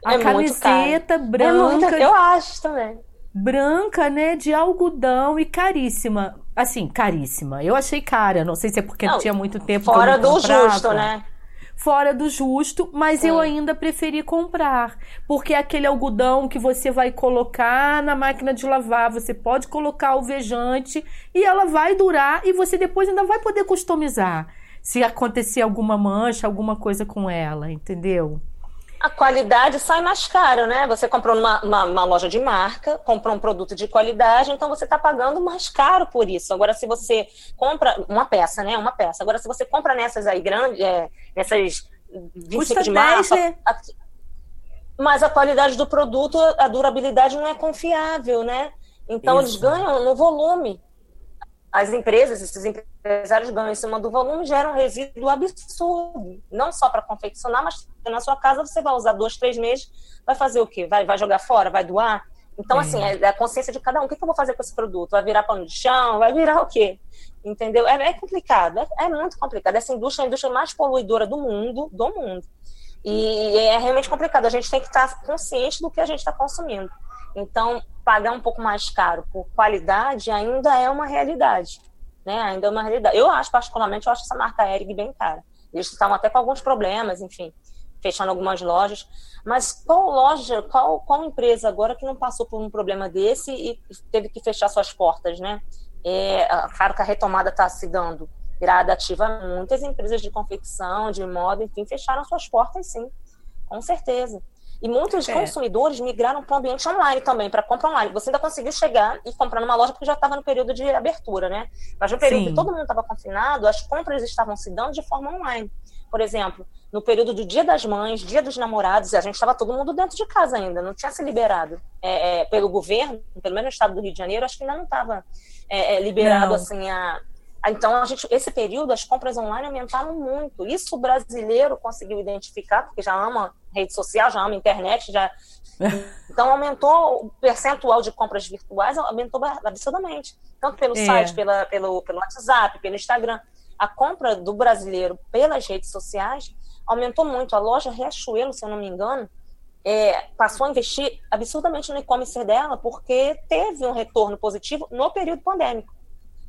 A é camiseta branca. É muito, eu acho também. Branca, né? De algodão e caríssima. Assim, caríssima. Eu achei cara. Não sei se é porque não, tinha muito tempo. Fora do justo, né? Fora do justo, mas Sim. eu ainda preferi comprar. Porque é aquele algodão que você vai colocar na máquina de lavar, você pode colocar alvejante e ela vai durar e você depois ainda vai poder customizar. Se acontecer alguma mancha, alguma coisa com ela, entendeu? A qualidade sai mais caro, né? Você comprou numa uma, uma loja de marca, comprou um produto de qualidade, então você está pagando mais caro por isso. Agora, se você compra uma peça, né? Uma peça. Agora, se você compra nessas aí grandes, é, nessas 25 Custa de marca, 10, né? a, mas a qualidade do produto, a durabilidade não é confiável, né? Então, isso. eles ganham no volume as empresas, esses empresários ganham em cima do volume, geram um resíduo absurdo. Não só para confeccionar, mas na sua casa você vai usar dois, três meses, vai fazer o quê? Vai, vai jogar fora? Vai doar? Então, é. assim, é a consciência de cada um. O que, eu vou fazer com esse produto? Vai virar pano de chão? Vai virar o quê? Entendeu? É, é complicado, é, é, muito complicado. Essa indústria é a indústria mais poluidora do mundo, do mundo. E é realmente complicado. A gente tem que estar consciente do que a gente está consumindo. Então, pagar um pouco mais caro por qualidade ainda é uma realidade. Né? Ainda é uma realidade. Eu acho, particularmente, eu acho essa marca Erig bem cara. Eles estavam até com alguns problemas, enfim, fechando algumas lojas. Mas qual loja, qual, qual empresa agora que não passou por um problema desse e teve que fechar suas portas, né? É, claro que a retomada está se dando gradativa. Muitas empresas de confecção, de moda, enfim, fecharam suas portas, sim, com certeza. E muitos é. consumidores migraram para o ambiente online também, para compra online. Você ainda conseguiu chegar e comprar numa loja porque já estava no período de abertura, né? Mas no período Sim. que todo mundo estava confinado, as compras estavam se dando de forma online. Por exemplo, no período do Dia das Mães, Dia dos Namorados, a gente estava todo mundo dentro de casa ainda, não tinha se liberado é, é, pelo governo, pelo menos no estado do Rio de Janeiro, acho que ainda não estava é, é, liberado não. assim a então, a gente, esse período, as compras online aumentaram muito. Isso o brasileiro conseguiu identificar, porque já ama rede social, já ama internet, já. [LAUGHS] Então, aumentou o percentual de compras virtuais, aumentou absurdamente. Tanto pelo é. site, pela, pelo, pelo WhatsApp, pelo Instagram. A compra do brasileiro pelas redes sociais aumentou muito. A loja Riachuelo, se eu não me engano, é, passou a investir absurdamente no e-commerce dela, porque teve um retorno positivo no período pandêmico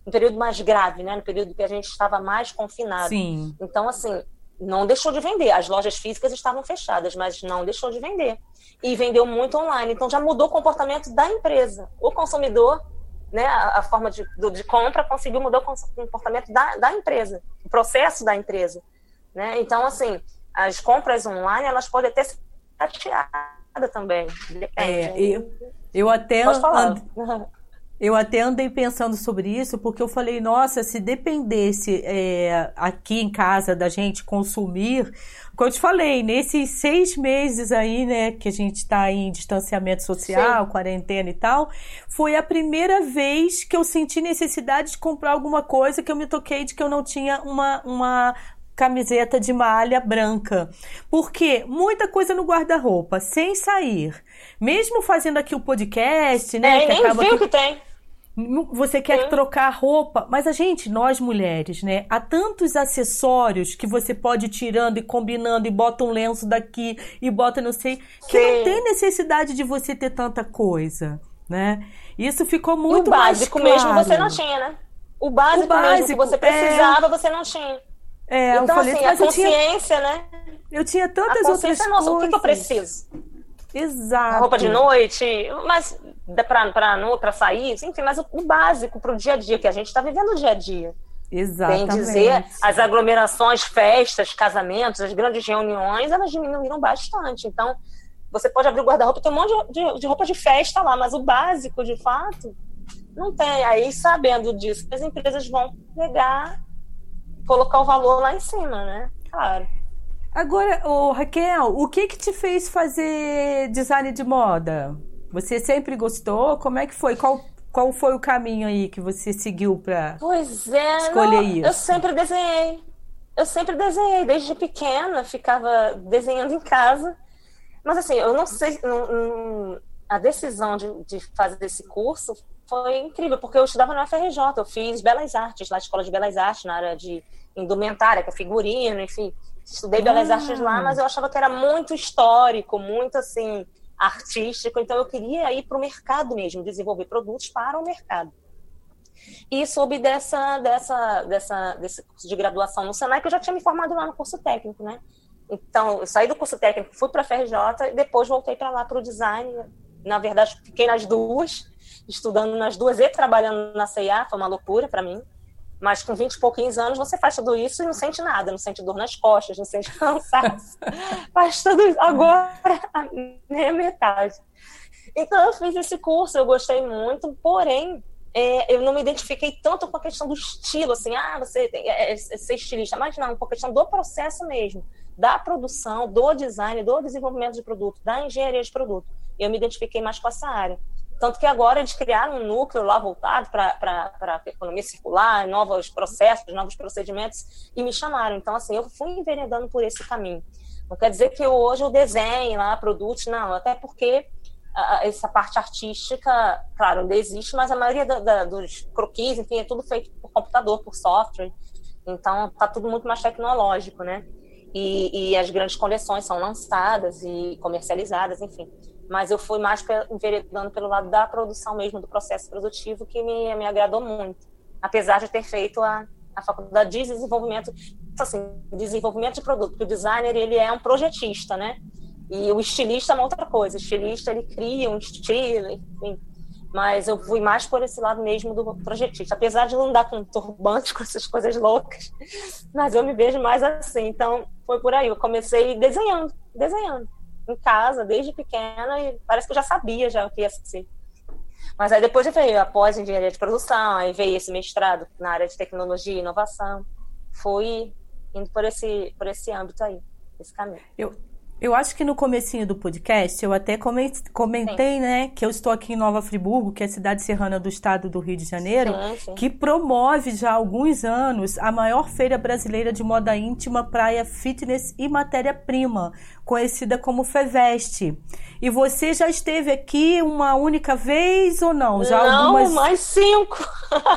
no período mais grave, né? No período que a gente estava mais confinado. Sim. Então, assim, não deixou de vender. As lojas físicas estavam fechadas, mas não deixou de vender. E vendeu muito online. Então, já mudou o comportamento da empresa. O consumidor, né, a, a forma de, de, compra conseguiu mudar o comportamento da, da empresa, o processo da empresa. Né? Então, assim, as compras online, elas podem até ser chateadas também. Depende. É, eu, eu até... Pode falar. Eu até andei pensando sobre isso, porque eu falei, nossa, se dependesse é, aqui em casa da gente consumir, como eu te falei, nesses seis meses aí, né, que a gente está em distanciamento social, Sim. quarentena e tal, foi a primeira vez que eu senti necessidade de comprar alguma coisa que eu me toquei de que eu não tinha uma, uma camiseta de malha branca. Porque muita coisa no guarda-roupa, sem sair. Mesmo fazendo aqui o podcast, né? É, que nem viu que... que tem. Você quer Sim. trocar roupa, mas a gente, nós mulheres, né? Há tantos acessórios que você pode ir tirando e combinando e bota um lenço daqui e bota não sei, que Sim. não tem necessidade de você ter tanta coisa, né? Isso ficou muito e o básico claro. mesmo você não tinha, né? O básico, o básico mesmo que você precisava, é... você não tinha. É, então, falei, assim, a consciência, tinha... né? Eu tinha tantas outras coisas. Nossa, o que, que eu preciso? Exato. Roupa de noite, mas para sair, enfim, mas o, o básico para o dia a dia, que a gente está vivendo o dia a dia. Exatamente. Bem dizer, as aglomerações, festas, casamentos, as grandes reuniões, elas diminuíram bastante. Então, você pode abrir o guarda-roupa, tem um monte de, de, de, roupa de festa lá, mas o básico, de fato, não tem. Aí, sabendo disso, as empresas vão pegar colocar o valor lá em cima, né? Claro. Agora, oh, Raquel, o que que te fez fazer design de moda? Você sempre gostou? Como é que foi? Qual, qual foi o caminho aí que você seguiu para pois é, escolher não, isso? Eu sempre desenhei. Eu sempre desenhei, desde pequena, ficava desenhando em casa. Mas assim, eu não sei, não, não, a decisão de, de fazer esse curso foi incrível, porque eu estudava na FRJ, eu fiz Belas Artes, lá Escola de Belas Artes, na área de indumentária, que é figurino, enfim. Estudei. Belas Artes lá, mas eu achava que era muito histórico, muito assim, artístico, então eu queria ir para o mercado mesmo, desenvolver produtos para o mercado. E soube dessa, dessa, dessa, desse curso de graduação no Senai, que eu já tinha me formado lá no curso técnico, né? Então, eu saí do curso técnico, fui para a FRJ e depois voltei para lá para o design. Na verdade, fiquei nas duas, estudando nas duas e trabalhando na CIA, foi uma loucura para mim. Mas com 20 e pouquinhos anos você faz tudo isso e não sente nada, não sente dor nas costas, não sente [LAUGHS] cansaço. faz tudo isso. Agora, a metade. Então eu fiz esse curso, eu gostei muito, porém é, eu não me identifiquei tanto com a questão do estilo, assim, ah, você tem, é, é, é ser estilista, mas não, com a questão do processo mesmo, da produção, do design, do desenvolvimento de produto, da engenharia de produto. Eu me identifiquei mais com essa área. Tanto que agora eles criaram um núcleo lá voltado para a economia circular, novos processos, novos procedimentos, e me chamaram. Então, assim, eu fui enveredando por esse caminho. Não quer dizer que eu, hoje eu desenhe lá produtos, não, até porque essa parte artística, claro, ainda existe, mas a maioria da, da, dos croquis, enfim, é tudo feito por computador, por software. Então, está tudo muito mais tecnológico, né? E, e as grandes coleções são lançadas e comercializadas, enfim mas eu fui mais enveredando pelo lado da produção mesmo, do processo produtivo, que me, me agradou muito. Apesar de ter feito a, a faculdade de desenvolvimento, assim, desenvolvimento de produto, porque o designer, ele é um projetista, né? E o estilista é uma outra coisa. O estilista, ele cria um estilo, enfim. Mas eu fui mais por esse lado mesmo do projetista. Apesar de não dar com turbante, [LAUGHS] com essas coisas loucas, mas eu me vejo mais assim. Então, foi por aí. Eu comecei desenhando, desenhando em casa desde pequena e parece que eu já sabia já o que ia ser. Mas aí depois veio a pós-engenharia de produção, aí veio esse mestrado na área de tecnologia e inovação. Fui indo por esse, por esse âmbito aí, esse caminho. Eu, eu acho que no comecinho do podcast eu até comentei, né, que eu estou aqui em Nova Friburgo, que é a cidade serrana do estado do Rio de Janeiro, sim, sim. que promove já há alguns anos a maior feira brasileira de moda íntima, praia, fitness e matéria-prima, conhecida como Feveste. E você já esteve aqui uma única vez ou não? Já não, algumas... mais cinco.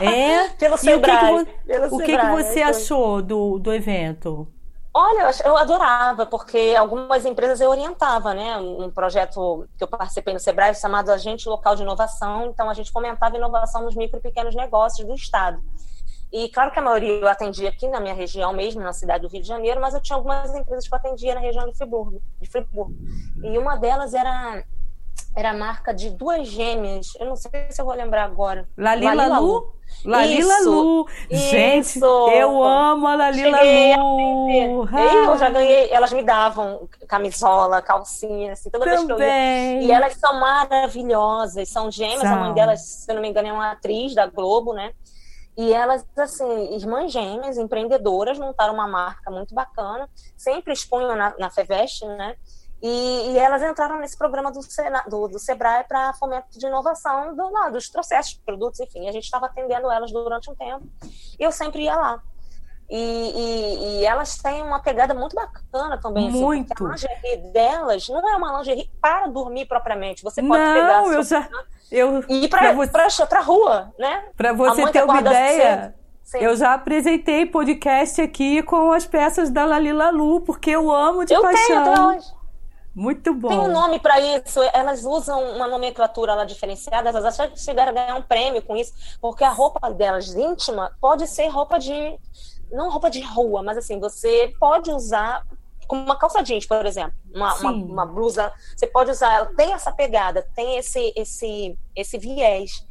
É? [LAUGHS] Pelo Sebrae. o que, que, o que, que você achou do, do evento? Olha, eu adorava, porque algumas empresas eu orientava, né? Um projeto que eu participei no Sebrae chamado Agente Local de Inovação. Então, a gente fomentava inovação nos micro e pequenos negócios do Estado. E claro que a maioria eu atendia aqui na minha região mesmo, na cidade do Rio de Janeiro, mas eu tinha algumas empresas que eu atendia na região de Friburgo. De Friburgo. E uma delas era era a marca de duas gêmeas. Eu não sei se eu vou lembrar agora. Lalila, Lalila Lu? Lalila Lu. Gente, isso. eu amo a Lalila Lu. Eu já ganhei, elas me davam camisola, calcinha, assim, toda Também. vez que eu ia. E elas são maravilhosas, são gêmeas, são. a mãe delas, se eu não me engano, é uma atriz da Globo, né? E elas, assim, irmãs gêmeas, empreendedoras, montaram uma marca muito bacana, sempre expunham na, na Feveste, né? E, e, elas entraram nesse programa do, Sena, do, do Sebrae para fomento de inovação do, não, dos processos, produtos, enfim. A gente estava atendendo elas durante um tempo e eu sempre ia lá. E, e, e, elas têm uma pegada muito bacana também. Assim, muito. a lingerie delas não é uma lingerie para dormir propriamente. Você pode não, pegar. Eu já, eu, e ir para você... a rua, né? Para você ter uma ideia. Eu já apresentei podcast aqui com as peças da Lalila Lu, porque eu amo de eu paixão. Tenho até hoje. Muito bom. Tem um nome para isso, elas usam uma nomenclatura lá diferenciada, elas que chegaram a ganhar um prêmio com isso, porque a roupa delas íntima pode ser roupa de. Não roupa de rua, mas assim, você pode usar como uma calça jeans, por exemplo, uma, uma, uma, blusa, você pode usar, ela tem essa pegada, tem esse, esse, esse viés.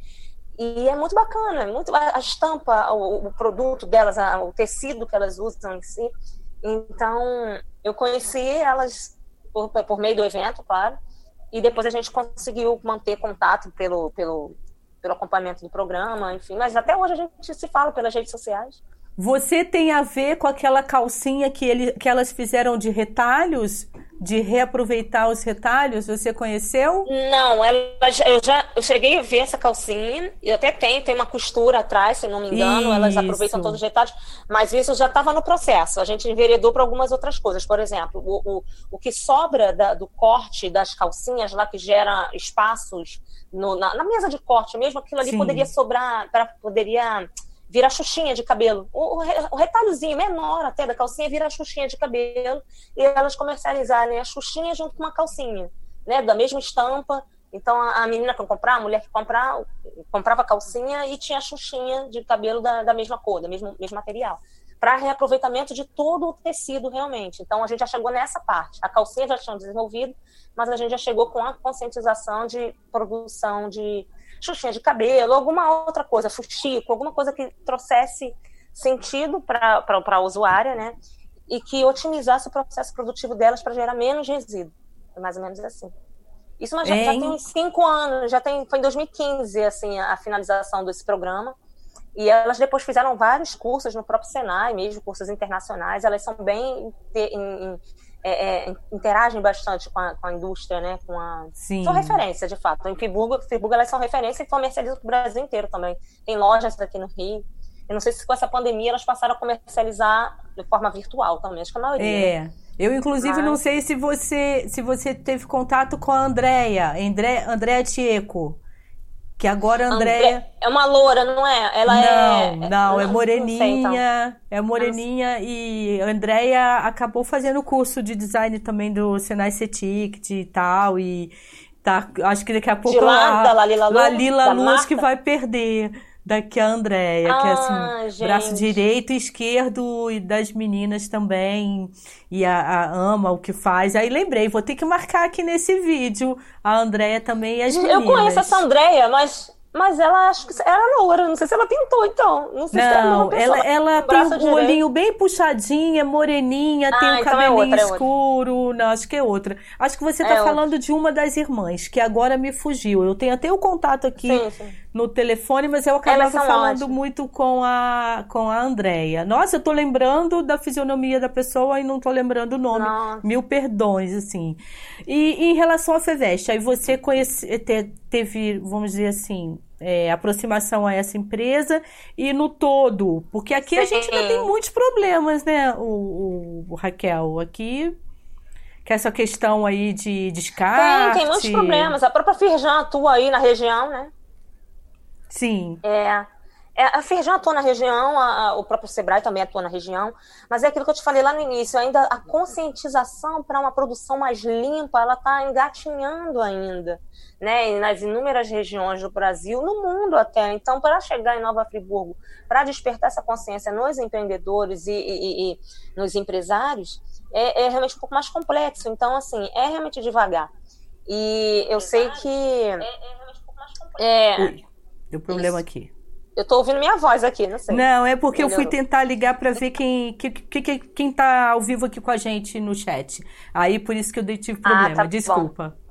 E é muito bacana, muito, a, estampa, o, o produto delas, a, o tecido que elas usam em si. Então, eu conheci elas por, por meio do evento, claro. E depois a gente conseguiu manter contato pelo, pelo, pelo acompanhamento do programa, enfim. Mas até hoje a gente se fala pelas redes sociais. Você tem a ver com aquela calcinha que, ele, que elas fizeram de retalhos? De reaproveitar os retalhos? Você conheceu? Não, ela, eu já eu cheguei a ver essa calcinha, e até tem, tem uma costura atrás, se não me engano, isso. elas aproveitam todos os retalhos, mas isso já estava no processo. A gente enveredou para algumas outras coisas. Por exemplo, o, o, o que sobra da, do corte das calcinhas lá, que gera espaços no, na, na, mesa de corte mesmo, aquilo ali Sim. poderia sobrar, pra, poderia vira xuxinha de cabelo. O, o, retalhozinho menor até da calcinha vira xuxinha de cabelo e elas comercializarem a xuxinha junto com uma calcinha, né, da mesma estampa. Então a, a menina que comprar, a mulher que comprar, comprava a calcinha e tinha a xuxinha de cabelo da, da mesma cor, do mesmo, mesmo material. Para reaproveitamento de todo o tecido realmente. Então a gente já chegou nessa parte. A calcinha já tinha desenvolvido, mas a gente já chegou com a conscientização de produção de xuxinha de cabelo, alguma outra coisa, fuxico, alguma coisa que trouxesse sentido para a usuária, né? E que otimizasse o processo produtivo delas para gerar menos resíduo. É mais ou menos assim. Isso mas já, já, tem cinco anos, já tem, foi em 2015 assim, a, a finalização desse programa. E elas depois fizeram vários cursos no próprio Senai, mesmo cursos internacionais. Elas são bem em, em, é, é, interagem bastante com a, com a, indústria, né? Com a... Sim. São referência, de fato. Em Friburgo, Friburgo elas são referência e comercializam para o Brasil inteiro também. Tem lojas aqui no Rio. Eu não sei se com essa pandemia elas passaram a comercializar de forma virtual também, acho que a maioria. É. Eu, inclusive, Mas... não sei se você se você teve contato com a Andrea, Andrea Tieco. Que agora a Andrea. É uma loura, não é? Ela não, é. Não, não, é moreninha. Não sei, então. É moreninha e a Andrea acabou fazendo o curso de design também do Senai Cetict e tal. E tá, acho que daqui a pouco. De lá, a, da Lalila Luz, Lalila Luz que vai perder daqui a Andréia, ah, que é assim, ah, gente. braço direito e esquerdo e das meninas também. E a, a, ama o que faz. Aí lembrei, vou ter que marcar aqui nesse vídeo a Andréia também e as meninas. Eu conheço essa Andréia, mas Mas ela acho que era loura, não sei se ela pintou, então. Não sei não, se ela, ela, ela tem o direito. olhinho bem puxadinha, moreninha, ah, tem o então é cabelinho é outra, escuro. É outra. Não, acho que é outra. Acho que você está é falando outra. de uma das irmãs, que agora me fugiu. Eu tenho até o contato aqui sim, sim. No telefone, mas eu acabava falando ótimas. muito com a, com a Andrea. Nossa, eu tô lembrando da fisionomia da pessoa e não tô lembrando o nome. Nossa. Mil perdões, assim. E, e em relação à Feveste, aí você conhece, teve, vamos dizer assim, é, aproximação a essa empresa e no todo, porque aqui Sim. a gente ainda tem muitos problemas, né, o, o, Raquel, aqui que essa questão aí de descarte. Tem, tem muitos problemas. A própria Firjan atua aí na região, né? Sim. É. É, a Firjan atua na região, a, a, o próprio Sebrae também atua na região, mas é aquilo que eu te falei lá no início, ainda a conscientização para uma produção mais limpa, ela está engatinhando ainda, né, nas inúmeras regiões do Brasil, no mundo até. Então, para chegar em Nova Friburgo, para despertar essa consciência nos empreendedores e, e, e nos empresários, é, é, realmente um pouco mais complexo. Então, assim, é realmente devagar. E eu sei que... É, é realmente um pouco mais complexo. É, deu problema isso. aqui. Eu tô ouvindo minha voz aqui, não sei. Não, é porque Melhorou. eu fui tentar ligar para ver quem, que, que, quem tá ao vivo aqui com a gente no chat. Aí por isso que eu tive ah, problema. Ah, tá Desculpa. Bom.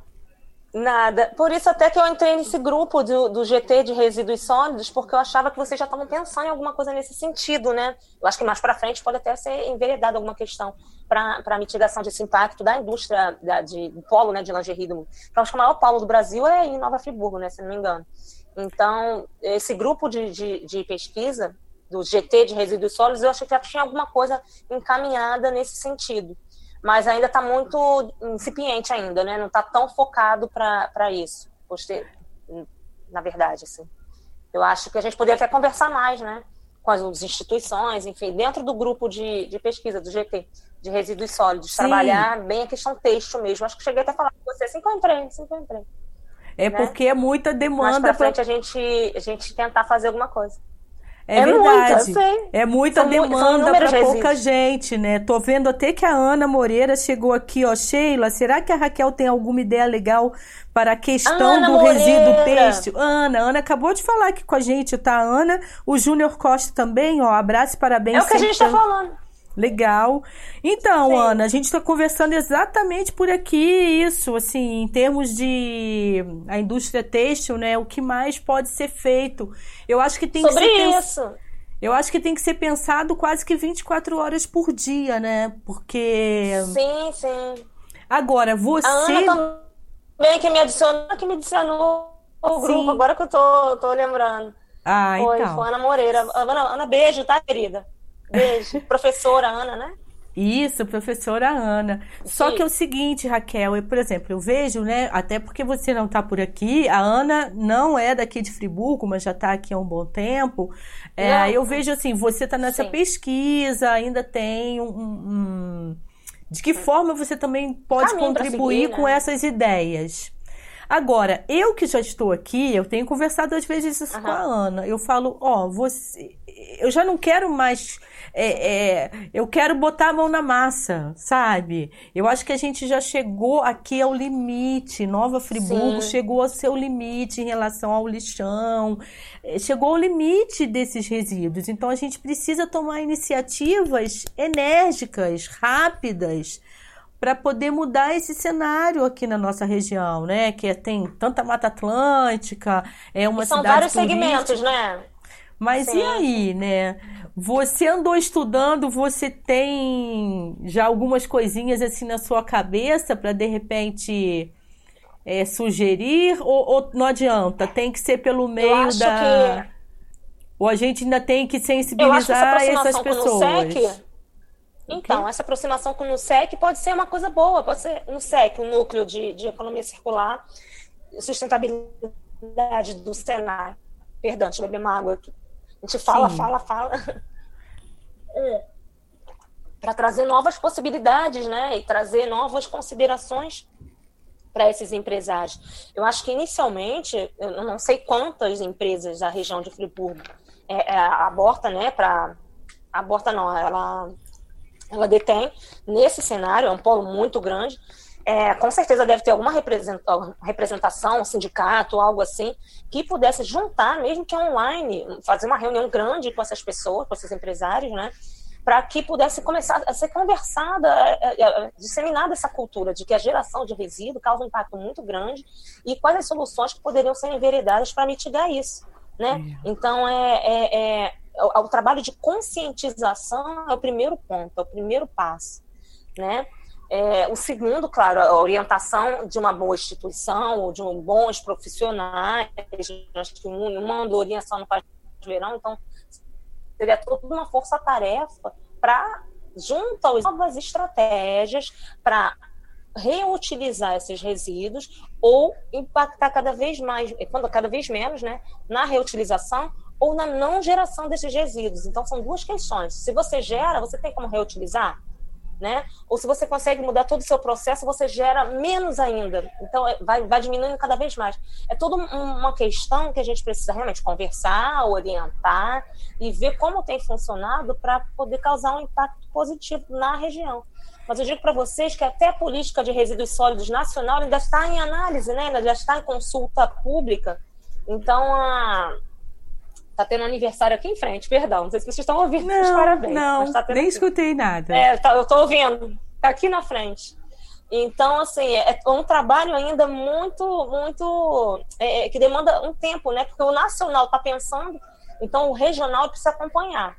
Nada. Por isso até que eu entrei nesse grupo do, do GT de resíduos sólidos, porque eu achava que vocês já estavam pensando em alguma coisa nesse sentido, né? Eu acho que mais para frente pode até ser enveredada alguma questão para a mitigação desse impacto da indústria da, de, do polo né, de lingerie do. Então, acho que o maior polo do Brasil é em Nova Friburgo, né? Se não me engano. Então, esse grupo de, de, de pesquisa, do GT de resíduos sólidos, eu achei que já tinha alguma coisa encaminhada nesse sentido. Mas ainda está muito incipiente ainda, né? Não está tão focado para isso, na verdade, assim. Eu acho que a gente poderia até conversar mais, né? Com as instituições, enfim, dentro do grupo de, de pesquisa do GT, de resíduos sólidos, Sim. trabalhar bem a questão texto mesmo. Acho que cheguei até a falar com você assim que eu entrei, assim que eu entrei. É né? porque é muita demanda. para frente pra... a gente, a gente tentar fazer alguma coisa. É, é verdade. Muita, é muita são demanda para pouca gente, né? Tô vendo até que a Ana Moreira chegou aqui, ó. Sheila, será que a Raquel tem alguma ideia legal para a questão Ana do Moreira. resíduo têxtil? Ana, Ana acabou de falar aqui com a gente, tá? Ana, o Júnior Costa também, ó. Abraço e parabéns. É o que a gente está falando. Legal. Então, Sim. Ana, a gente está conversando exatamente por aqui isso, assim, em termos de a indústria têxtil, né? O que mais pode ser feito? Eu acho que tem Sobre que ser isso. Pens... Eu acho que tem que ser pensado quase que 24 horas por dia, né? Porque Sim, sim. Agora, você A Ana também que me adicionou, que me adicionou o grupo, sim. agora que eu tô, tô lembrando. Ah, foi, então. Foi Ana Moreira. Ana, Ana, beijo, tá, querida? Beijo. [LAUGHS] professora Ana, né? Isso, professora Ana. Sim. Só que é o seguinte, Raquel, eu, por exemplo, eu vejo, né, até porque você não está por aqui, a Ana não é daqui de Friburgo, mas já está aqui há um bom tempo. É, eu vejo assim, você está nessa Sim. pesquisa, ainda tem um, um, De que forma você também pode Caminho contribuir seguir, né? com essas ideias? Agora, eu que já estou aqui, eu tenho conversado às vezes isso uhum. com a Ana. Eu falo, ó, oh, você. Eu já não quero mais é, é, eu quero botar a mão na massa, sabe? Eu acho que a gente já chegou aqui ao limite. Nova Friburgo Sim. chegou ao seu limite em relação ao lixão, é, chegou ao limite desses resíduos. Então a gente precisa tomar iniciativas enérgicas, rápidas para poder mudar esse cenário aqui na nossa região, né? Que é, tem tanta Mata Atlântica, é uma e são cidade vários turística. segmentos, né? Mas Sim. e aí, né? Você andou estudando, você tem já algumas coisinhas assim na sua cabeça para de repente é, sugerir ou, ou, não adianta? Tem que ser pelo meio da. Que... Ou a gente ainda tem que sensibilizar essa essas pessoas? Então, essa aproximação com o NUSEC pode ser uma coisa boa, pode ser no SEC, o núcleo de, de economia circular, sustentabilidade do Senai. Perdão, deixa eu beber uma água aqui. A gente fala, Sim. fala, fala. É. Para trazer novas possibilidades, né? E trazer novas considerações para esses empresários. Eu acho que inicialmente, eu não sei quantas empresas da região de Friburgo é, é, aborta, né? Para aborta não, ela ela detém nesse cenário, é um polo muito grande. É, com certeza deve ter alguma representação, um sindicato, algo assim, que pudesse juntar, mesmo que online, fazer uma reunião grande com essas pessoas, com esses empresários, né? Para que pudesse começar a ser conversada, é, é, disseminada essa cultura de que a geração de resíduo causa um impacto muito grande e quais as soluções que poderiam ser enveredadas para mitigar isso, né? Então, é, é, é o, o trabalho de conscientização é o primeiro ponto, é o primeiro passo, né? É, o segundo, claro, a orientação de uma boa instituição ou de um bons profissionais. Acho que uma andorinha só não faz verão, então seria toda uma força-tarefa para, junto às novas estratégias, para reutilizar esses resíduos ou impactar cada vez mais, quando cada vez menos, né, na reutilização ou na não geração desses resíduos. Então são duas questões. Se você gera, você tem como reutilizar? Né? Ou se você consegue mudar todo o seu processo, você gera menos ainda. Então, é, vai, vai diminuindo cada vez mais. É toda uma questão que a gente precisa realmente conversar, orientar e ver como tem funcionado para poder causar um impacto positivo na região. Mas eu digo para vocês que até a política de resíduos sólidos nacional ainda está em análise, né? ainda está em consulta pública. Então, a, Tá tendo aniversário aqui em frente, perdão. Não sei se vocês estão ouvindo não, parabéns. Não, tá nem aqui. escutei nada. É, tá, eu tô ouvindo. Tá aqui na frente. Então, assim, é, é um trabalho ainda muito, muito. É, é, que demanda um tempo, né? Porque o nacional está pensando, então o regional precisa acompanhar.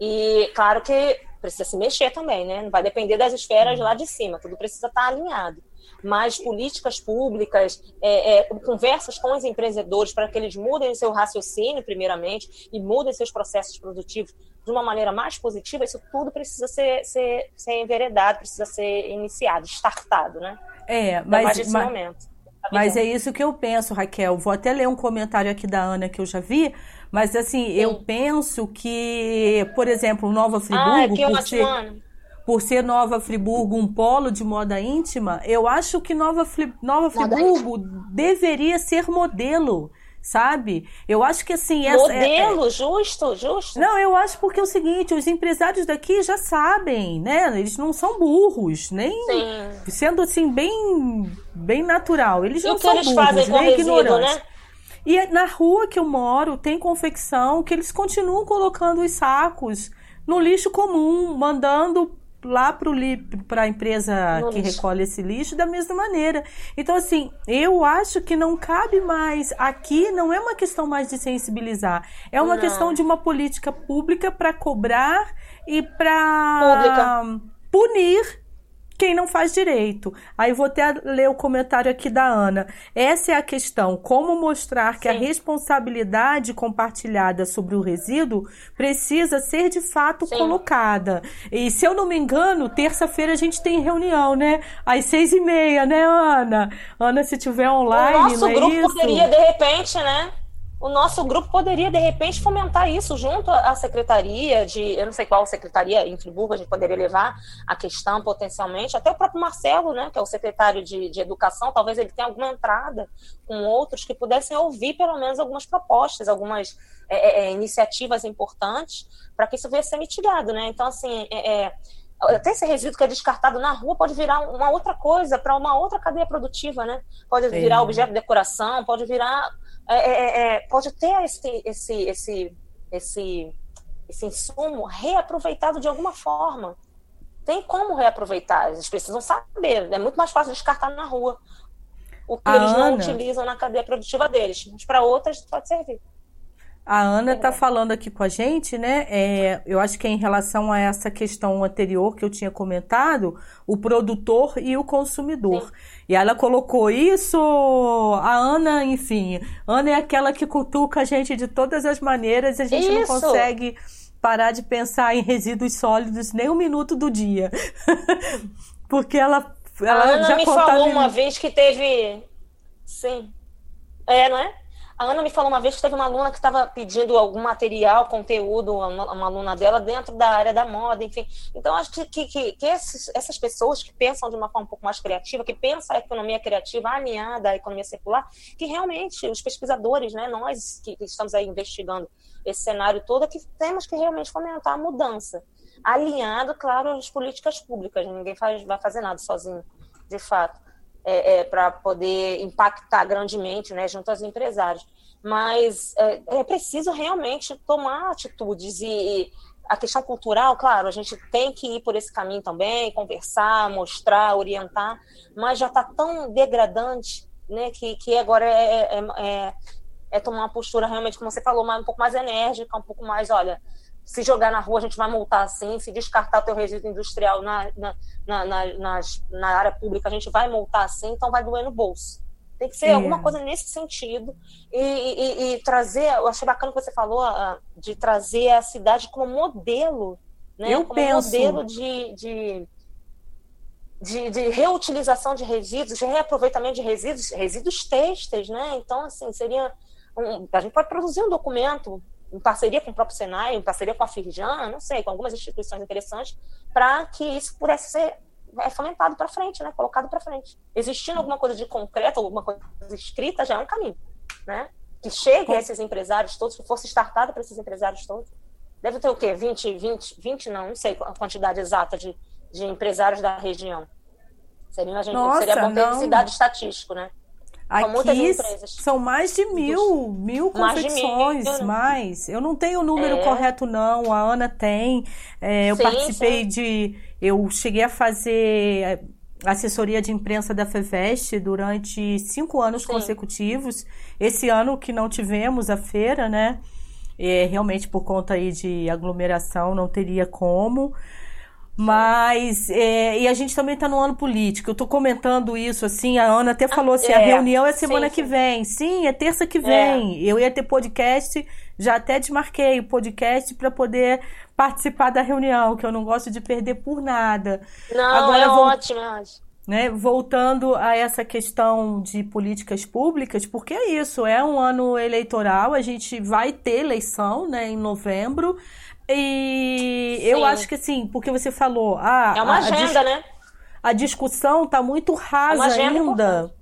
E claro que precisa se mexer também, né? Não vai depender das esferas lá de cima, tudo precisa estar alinhado mais políticas públicas, é, é, conversas com os empreendedores para que eles mudem o seu raciocínio, primeiramente, e mudem seus processos produtivos de uma maneira mais positiva, isso tudo precisa ser, ser, ser enveredado, precisa ser iniciado, startado, né? É, mas, mas, momento. Tá mas é isso que eu penso, Raquel. Vou até ler um comentário aqui da Ana que eu já vi, mas assim, Sim. eu penso que, por exemplo, Nova Friburgo, ah, é que por ser, por ser Nova Friburgo um polo de moda íntima, eu acho que Nova, Nova Friburgo deveria ser modelo sabe? Eu acho que assim. Essa, Modelo, é, é... justo, justo. Não, eu acho porque é o seguinte: os empresários daqui já sabem, né? Eles não são burros, nem. Sim. Sendo assim, bem, bem natural. Eles e não são eles burros, nem ignorantes. Né? E é na rua que eu moro tem confecção que eles continuam colocando os sacos no lixo comum, mandando lá para a empresa no que lixo. recolhe esse lixo da mesma maneira. Então, assim, eu acho que não cabe mais. Aqui não é uma questão mais de sensibilizar, é uma não. questão de uma política pública para cobrar e para punir quem não faz direito. Aí vou até ler o comentário aqui da Ana. Essa é a questão: como mostrar que Sim. a responsabilidade compartilhada sobre o resíduo precisa ser de fato Sim. colocada. E se eu não me engano, terça-feira a gente tem reunião, né? Às seis e meia, né, Ana? Ana, se tiver online, o nosso não é grupo isso? poderia de repente, né? O nosso grupo poderia, de repente, fomentar isso junto à secretaria de, eu não sei qual secretaria em Friburgo, a gente poderia levar a questão potencialmente, até o próprio Marcelo, né, que é o secretário de, de Educação, talvez ele tenha alguma entrada com outros que pudessem ouvir pelo menos algumas propostas, algumas é, é, é iniciativas importantes para que isso venha ser mitigado, né? Então, assim, é, é até esse resíduo que é descartado na rua pode virar uma outra coisa para uma outra cadeia produtiva, né? Pode virar objeto de decoração, pode virar é, é, é, é, pode ter esse, esse, esse, esse, esse insumo reaproveitado de alguma forma. Tem como reaproveitar, eles precisam saber. É muito mais fácil descartar na rua o que A eles Ana... não utilizam na cadeia produtiva deles, mas para outras pode servir. A Ana está falando aqui com a gente, né? É, eu acho que é em relação a essa questão anterior que eu tinha comentado, o produtor e o consumidor. Sim. E ela colocou isso, a Ana, enfim, Ana é aquela que cutuca a gente de todas as maneiras, a gente isso. não consegue parar de pensar em resíduos sólidos nem um minuto do dia. [LAUGHS] Porque ela, ela a Ana já me falou uma vez que teve. Sim. É, não é? A Ana me falou uma vez que teve uma aluna que estava pedindo algum material, conteúdo, uma, aluna dela, dentro da área da moda, enfim. Então, acho que, que, que, que esses, essas pessoas que pensam de uma forma um pouco mais criativa, que pensam a economia criativa alinhada à economia circular, que realmente os pesquisadores, né, nós que, que estamos aí investigando esse cenário todo, é que temos que realmente fomentar a mudança. Alinhado, claro, às políticas públicas. Ninguém faz, vai fazer nada sozinho de fato, é, é, para poder impactar grandemente, né, junto aos empresários. Mas é, é preciso realmente tomar atitudes e a questão cultural, claro, a gente tem que ir por esse caminho também, conversar, mostrar, orientar, mas já está tão degradante, né, que, que agora é, é, é, é, tomar uma postura realmente, como você falou, um pouco mais enérgica, um pouco mais, olha, se jogar na rua a gente vai multar assim, se descartar o teu resíduo industrial na, na, na, na, na área pública a gente vai multar assim, então vai doer no bolso. Tem que ser é. alguma coisa nesse sentido. E, e, e, trazer, eu achei bacana o que você falou, de trazer a cidade como modelo, né? Eu como penso. modelo de, de, de, de, reutilização de resíduos, de reaproveitamento de resíduos, resíduos têxteis, né? Então, assim, seria. Um, a gente pode produzir um documento em parceria com o próprio Senai, em parceria com a Firjan, não sei, com algumas instituições interessantes, para que isso pudesse ser é fomentado para frente, né? Colocado para frente. Existindo alguma coisa de concreto, alguma coisa escrita, já é um caminho, né? Que chegue a esses empresários todos, que fosse startado para esses empresários todos. Deve ter o quê? 20, 20, 20 não, não sei a quantidade exata de, de empresários da região. Seria, a gente, Nossa, seria bom ter esse dado estatístico, né? Aqui são mais de mil, mil confecções, mais, mais. Eu não tenho o número é. correto, não. A Ana tem. É, eu sim, participei sim. de. Eu cheguei a fazer assessoria de imprensa da FEVEST durante cinco anos sim. consecutivos. Esse ano que não tivemos a feira, né? É, realmente por conta aí de aglomeração não teria como. Mas, é, e a gente também está no ano político. Eu estou comentando isso, assim, a Ana até falou assim, é, a reunião é semana sim, que vem. Sim, é terça que vem. É. Eu ia ter podcast, já até desmarquei o podcast para poder participar da reunião, que eu não gosto de perder por nada. Não, Agora, é vou, ótimo, é ótimo. Né, voltando a essa questão de políticas públicas, porque é isso, é um ano eleitoral, a gente vai ter eleição né, em novembro. E Sim. eu acho que assim, porque você falou. Ah, é uma agenda, a, né? A discussão tá muito rasa é ainda.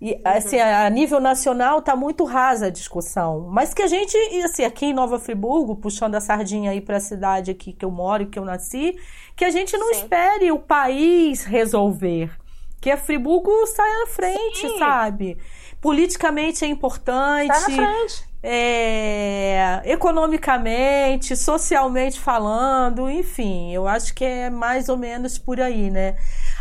E, uhum. assim, a nível nacional tá muito rasa a discussão. Mas que a gente, assim, aqui em Nova Friburgo, puxando a sardinha aí para a cidade aqui que eu moro e que eu nasci, que a gente não Sim. espere o país resolver. Que a Friburgo saia na frente, Sim. sabe? Politicamente é importante. Sai na frente é, economicamente, socialmente falando, enfim, eu acho que é mais ou menos por aí, né?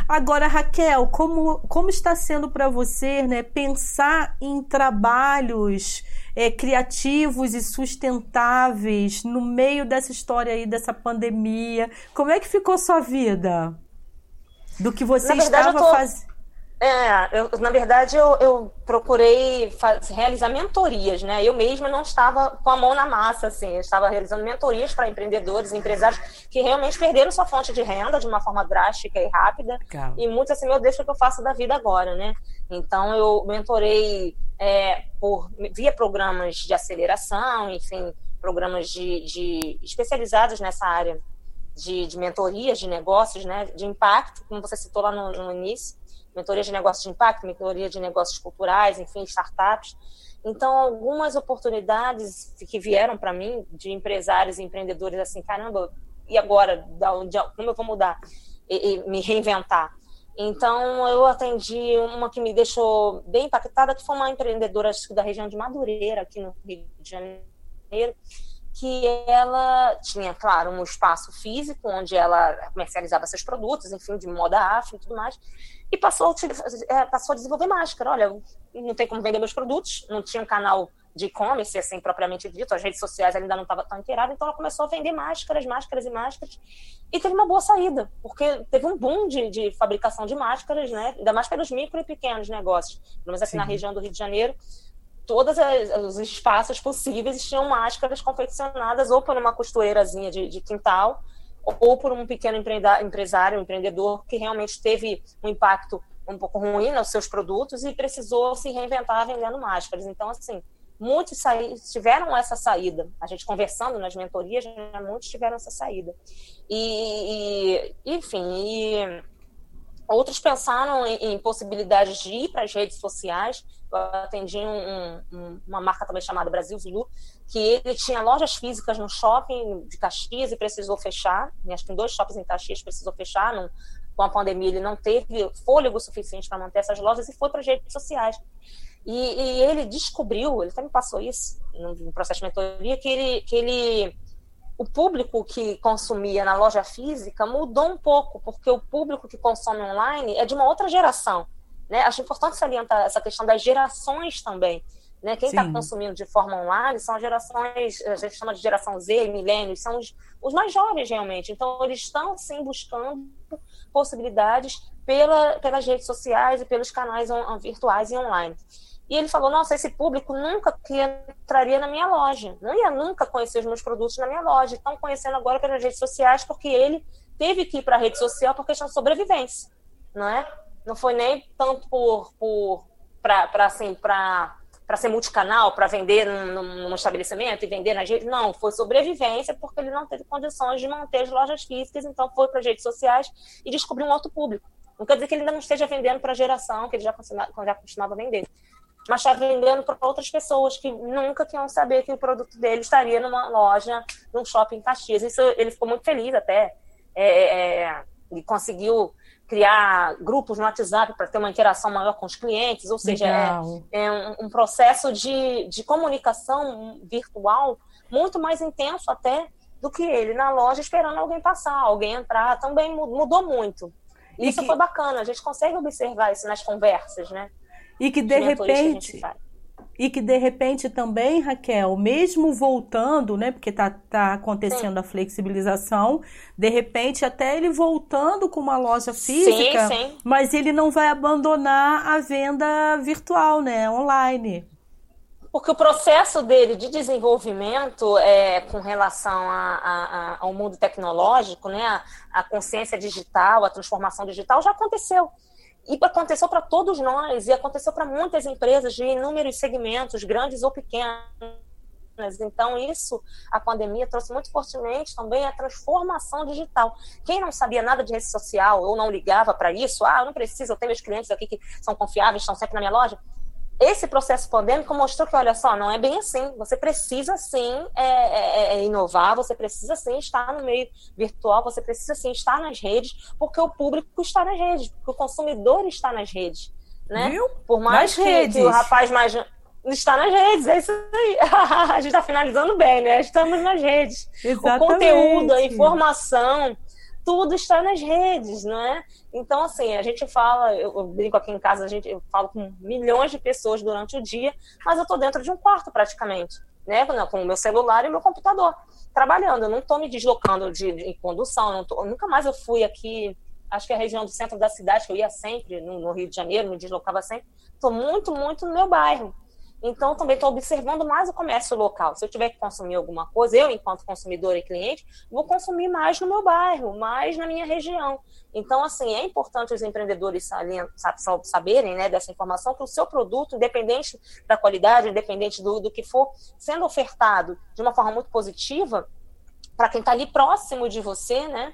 Agora, Raquel, como, como está sendo para você né, pensar em trabalhos é, criativos e sustentáveis no meio dessa história aí, dessa pandemia? Como é que ficou sua vida? Do que você verdade, estava tô... fazendo? É, eu, na verdade, eu, eu procurei faz, realizar mentorias, né? Eu mesma não estava com a mão na massa, assim, eu estava realizando mentorias para empreendedores, empresários que realmente perderam sua fonte de renda de uma forma drástica e rápida. E muitos assim, meu Deus, o que eu faço da vida agora, né? Então, eu mentorei é, por, via programas de aceleração, enfim, programas de, de especializados nessa área de, de mentorias, de negócios, né? De impacto, como você citou lá no, no início mentoria de negócios de impacto, mentoria de negócios culturais, enfim, startups. Então, algumas oportunidades que vieram para mim de empresários e empreendedores assim, caramba, e agora? Da onde, como eu vou mudar e, e me reinventar? Então, eu atendi uma que me deixou bem impactada, que foi uma empreendedora da região de Madureira, aqui no Rio de Janeiro, que ela tinha, claro, um espaço físico onde ela comercializava seus produtos, enfim, de moda afro e tudo mais, e passou a, é, passou a desenvolver máscara. Olha, não tem como vender meus produtos, não tinha um canal de e-commerce, assim, propriamente dito, as redes sociais ainda não estavam tão inteiradas, então ela começou a vender máscaras, máscaras e máscaras, e teve uma boa saída, porque teve um boom de, de fabricação de máscaras, né, ainda mais pelos micro e pequenos negócios, pelo menos aqui Sim. na região do Rio de Janeiro, todos os espaços possíveis tinham máscaras confeccionadas ou por uma costureirazinha de, de quintal ou por um pequeno empresário, um empreendedor que realmente teve um impacto um pouco ruim nos seus produtos e precisou se reinventar vendendo máscaras. Então, assim, muitos tiveram essa saída. A gente conversando nas mentorias, né, muitos tiveram essa saída. E, e enfim, e outros pensaram em, em possibilidades de ir para as redes sociais, eu atendi um, um, uma marca também chamada Brasil Zulu, que ele tinha lojas físicas no shopping de Caxias e precisou fechar, acho que em dois shoppings em Caxias precisou fechar, com a pandemia ele não teve fôlego suficiente para manter essas lojas e foi para as redes sociais. E, e, ele descobriu, ele me passou isso no, processo de mentoria, que ele, que ele o público que consumia na loja física mudou um pouco, porque o público que consome online é de uma outra geração. Né? Acho importante salientar essa questão das gerações também. Né? Quem está consumindo de forma online são as gerações, a gente chama de geração Z, milênios, são os, os mais jovens realmente. Então, eles estão sim buscando possibilidades pela, pelas redes sociais e pelos canais on, virtuais e online. E ele falou: Nossa, esse público nunca que entraria na minha loja, não ia nunca conhecer os meus produtos na minha loja. Estão conhecendo agora pelas redes sociais porque ele teve que ir para a rede social por questão de sobrevivência, não é? Não foi nem tanto por, por para assim, para para ser multicanal, para vender num, num, estabelecimento e vender nas redes. Não, foi sobrevivência porque ele não teve condições de manter as lojas físicas, então foi para as redes sociais e descobriu um outro público. Não quer dizer que ele ainda não esteja vendendo para a geração que ele já, já costumava vender, mas está vendendo para outras pessoas que nunca tinham saber que o produto dele estaria numa loja, num shopping em Caxias. Isso ele ficou muito feliz até. É, é, é e conseguiu criar grupos no WhatsApp para ter uma interação maior com os clientes, ou seja, é, é, um, um, processo de, de comunicação virtual muito mais intenso até do que ele na loja esperando alguém passar, alguém entrar, também mudou muito. E isso que... foi bacana, a gente consegue observar isso nas conversas, né? E que de, de repente e que de repente também, Raquel, mesmo voltando, né, porque tá, tá acontecendo sim. a flexibilização, de repente até ele voltando com uma loja física, sim, sim. mas ele não vai abandonar a venda virtual, né, online. Porque o processo dele de desenvolvimento é, com relação a, a, ao mundo tecnológico, né, a, a consciência digital, a transformação digital já aconteceu. E aconteceu para todos nós, e aconteceu para muitas empresas de inúmeros segmentos, grandes ou pequenas. Então, isso, a pandemia trouxe muito fortemente também a transformação digital. Quem não sabia nada de rede social ou não ligava para isso, ah, eu não preciso, eu tenho meus clientes aqui que são confiáveis, estão sempre na minha loja, esse processo pandêmico mostrou que, olha só, não é bem assim. Você precisa sim é, é, é, inovar, você precisa sim estar no meio virtual, você precisa sim estar nas redes, porque o público está nas redes, porque o consumidor está nas redes. Né? Viu? Por mais que, que, o rapaz mais. Está nas redes, é isso aí. [LAUGHS] a gente está finalizando bem, né? Estamos nas redes. Exatamente. O conteúdo, a informação, tudo está nas redes, não é? Então, assim, a gente fala, eu, eu brinco aqui em casa, a gente, eu falo com milhões de pessoas durante o dia, mas eu estou dentro de um quarto praticamente, né? Com o meu celular e meu computador, trabalhando. Eu não estou me deslocando de, de, em condução, tô, nunca mais eu fui aqui, acho que é a região do centro da cidade, que eu ia sempre, no, no Rio de Janeiro, me deslocava sempre. Estou muito, muito no meu bairro. Então, também estou observando mais o comércio local. Se eu tiver que consumir alguma coisa, eu, enquanto consumidor e cliente, vou consumir mais no meu bairro, mais na minha região. Então, assim, é importante os empreendedores saberem né, dessa informação, que o seu produto, independente da qualidade, independente do, do que for sendo ofertado de uma forma muito positiva, para quem está ali próximo de você, né?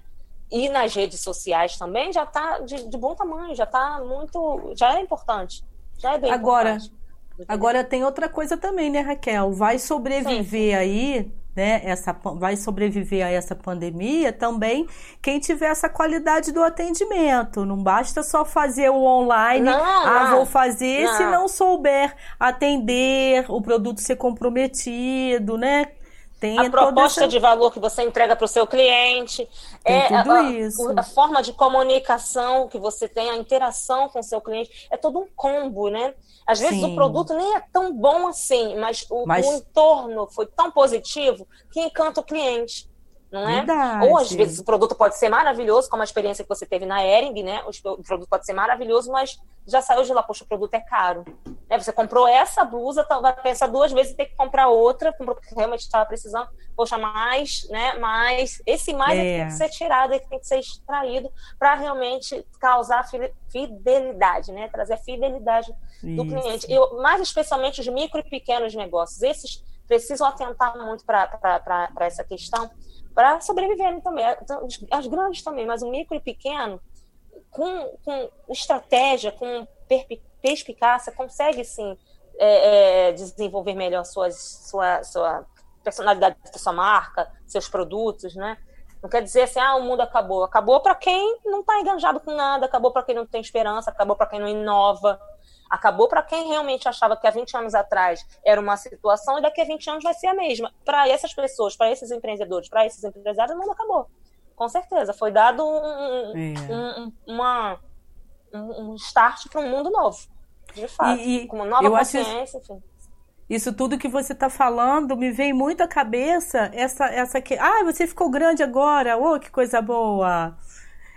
E nas redes sociais também já está de, de, bom tamanho, já está muito. já é importante. Já é bem Agora, importante. Agora tem outra coisa também, né, Raquel? Vai sobreviver Sim. aí, né? Essa, vai sobreviver a essa pandemia também quem tiver essa qualidade do atendimento. Não basta só fazer o online, não, ah, não, vou fazer não. se não souber atender, o produto ser comprometido, né? Tem a proposta essa... de valor que você entrega para o seu cliente, tem é a, a forma de comunicação que você tem, a interação com o seu cliente, é todo um combo, né? Às vezes Sim. o produto nem é tão bom assim, mas o, mas o entorno foi tão positivo que encanta o cliente não é? Verdade. Ou às vezes o produto pode ser maravilhoso, como a experiência que você teve na Ering, né? O produto pode ser maravilhoso, mas já saiu de lá, poxa, o produto é caro. Né? Você comprou essa blusa, tá, vai pensar duas vezes e ter que comprar outra, porque realmente estava precisando. Poxa, mais, né? Mais. Esse mais é. tem que ser tirado, é que tem que ser extraído para realmente causar fidelidade, né? Trazer a fidelidade do Isso. cliente. Eu, mais especialmente os micro e pequenos negócios. Esses precisam atentar muito para essa questão para sobreviverem também. Então, as grandes também, mas o micro e pequeno, com, com estratégia, com perspicácia, consegue sim é, é, desenvolver melhor suas, sua, sua personalidade da sua marca, seus produtos, né? Não quer dizer assim, ah, o mundo acabou. Acabou para quem não está enganjado com nada, acabou para quem não tem esperança, acabou para quem não inova, acabou para quem realmente achava que há 20 anos atrás era uma situação e daqui a 20 anos vai ser a mesma. Para essas pessoas, para esses empreendedores, para esses empresários, o mundo acabou. Com certeza. Foi dado um, é. um, uma, um start para um mundo novo. De fato. E, com uma nova consciência, enfim isso tudo que você está falando me vem muito à cabeça essa essa que ah você ficou grande agora oh que coisa boa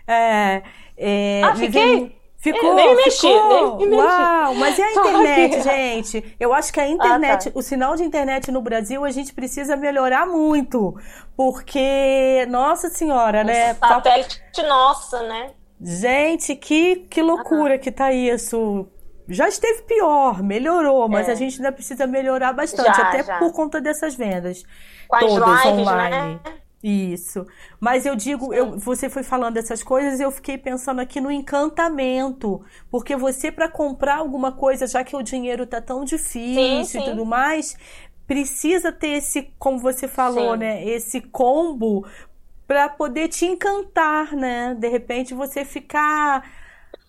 é, é, ah, fiquei vem... Ficou, nem mexi, ficou. Nem, nem Uau, mas e a [LAUGHS] internet, gente? Eu acho que a internet, ah, tá. o sinal de internet no Brasil, a gente precisa melhorar muito. Porque, nossa senhora, né? Satélite nossa, né? Gente, que, que loucura que tá isso já esteve pior, melhorou, mas é. a gente ainda precisa melhorar bastante, já, até já. por conta dessas vendas. Com todas lives, online. Né? Isso. Mas eu digo, eu, você foi falando essas coisas, eu fiquei pensando aqui no encantamento. Porque você, para comprar alguma coisa, já que o dinheiro tá tão difícil sim, sim. e tudo mais, precisa ter esse, como você falou, sim. né? Esse combo para poder te encantar, né? De repente você ficar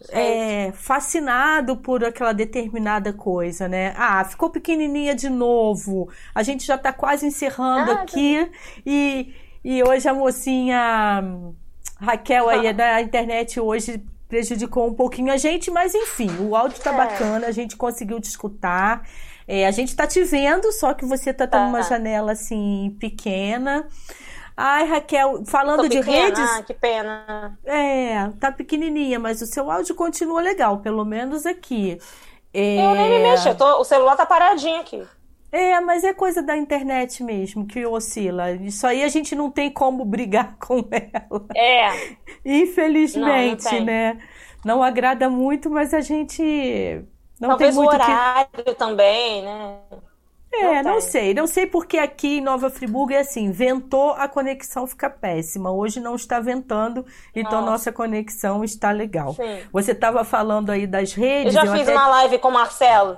é, fascinado por aquela determinada coisa, né? Ah, ficou pequenininha de novo. A gente já está quase encerrando ah, aqui tá... e, e hoje a mocinha Raquel aí da internet hoje prejudicou um pouquinho a gente, mas enfim, o áudio tá é. bacana, a gente conseguiu te escutar. É, a gente tá te vendo, só que você tá, tá numa janela assim pequena. Ai, Raquel, falando de redes. Ah, que pena. É, tá pequenininha, mas o seu áudio continua legal, pelo menos aqui. É... Eu nem me mexo, tô, o celular tá paradinho aqui. É, mas é coisa da internet mesmo que oscila. Isso aí a gente não tem como [LAUGHS] brigar com ela. É. Infelizmente, não, não né? Não agrada muito, mas a gente não Talvez tem muito o horário que... também, né? É, não, não sei. Não sei porque aqui em Nova Friburgo é assim, ventou, a conexão fica péssima. Hoje não está ventando, então nossa, nossa conexão está legal. Sim. Você estava falando aí das redes. Eu já eu fiz até... uma live com o Marcelo.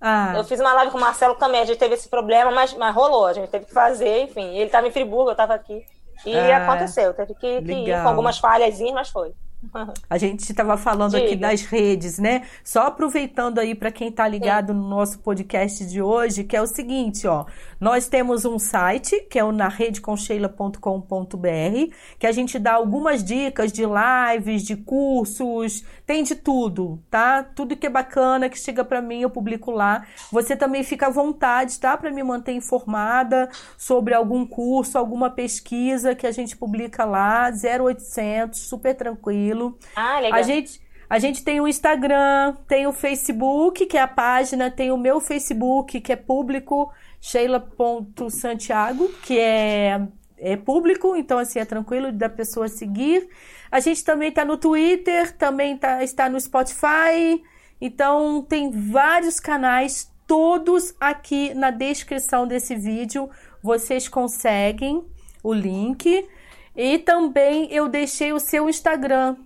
Ah. Eu fiz uma live com o Marcelo também, a gente teve esse problema, mas, mas rolou, a gente teve que fazer, enfim. Ele estava em Friburgo, eu estava aqui. E ah, aconteceu, teve que, que ir com algumas falhazinhas, mas foi. [LAUGHS] A gente estava falando Diga. aqui das redes, né? Só aproveitando aí para quem está ligado Sim. no nosso podcast de hoje, que é o seguinte, ó. Nós temos um site, que é o naredeconcheila.com.br, que a gente dá algumas dicas de lives, de cursos, tem de tudo, tá? Tudo que é bacana que chega para mim, eu publico lá. Você também fica à vontade, tá? Para me manter informada sobre algum curso, alguma pesquisa que a gente publica lá, 0800, super tranquilo. Ah, legal. A gente a gente tem o Instagram, tem o Facebook, que é a página, tem o meu Facebook, que é público, sheila.santiago, que é, é público, então assim é tranquilo da pessoa seguir. A gente também está no Twitter, também tá, está no Spotify. Então tem vários canais, todos aqui na descrição desse vídeo. Vocês conseguem o link. E também eu deixei o seu Instagram,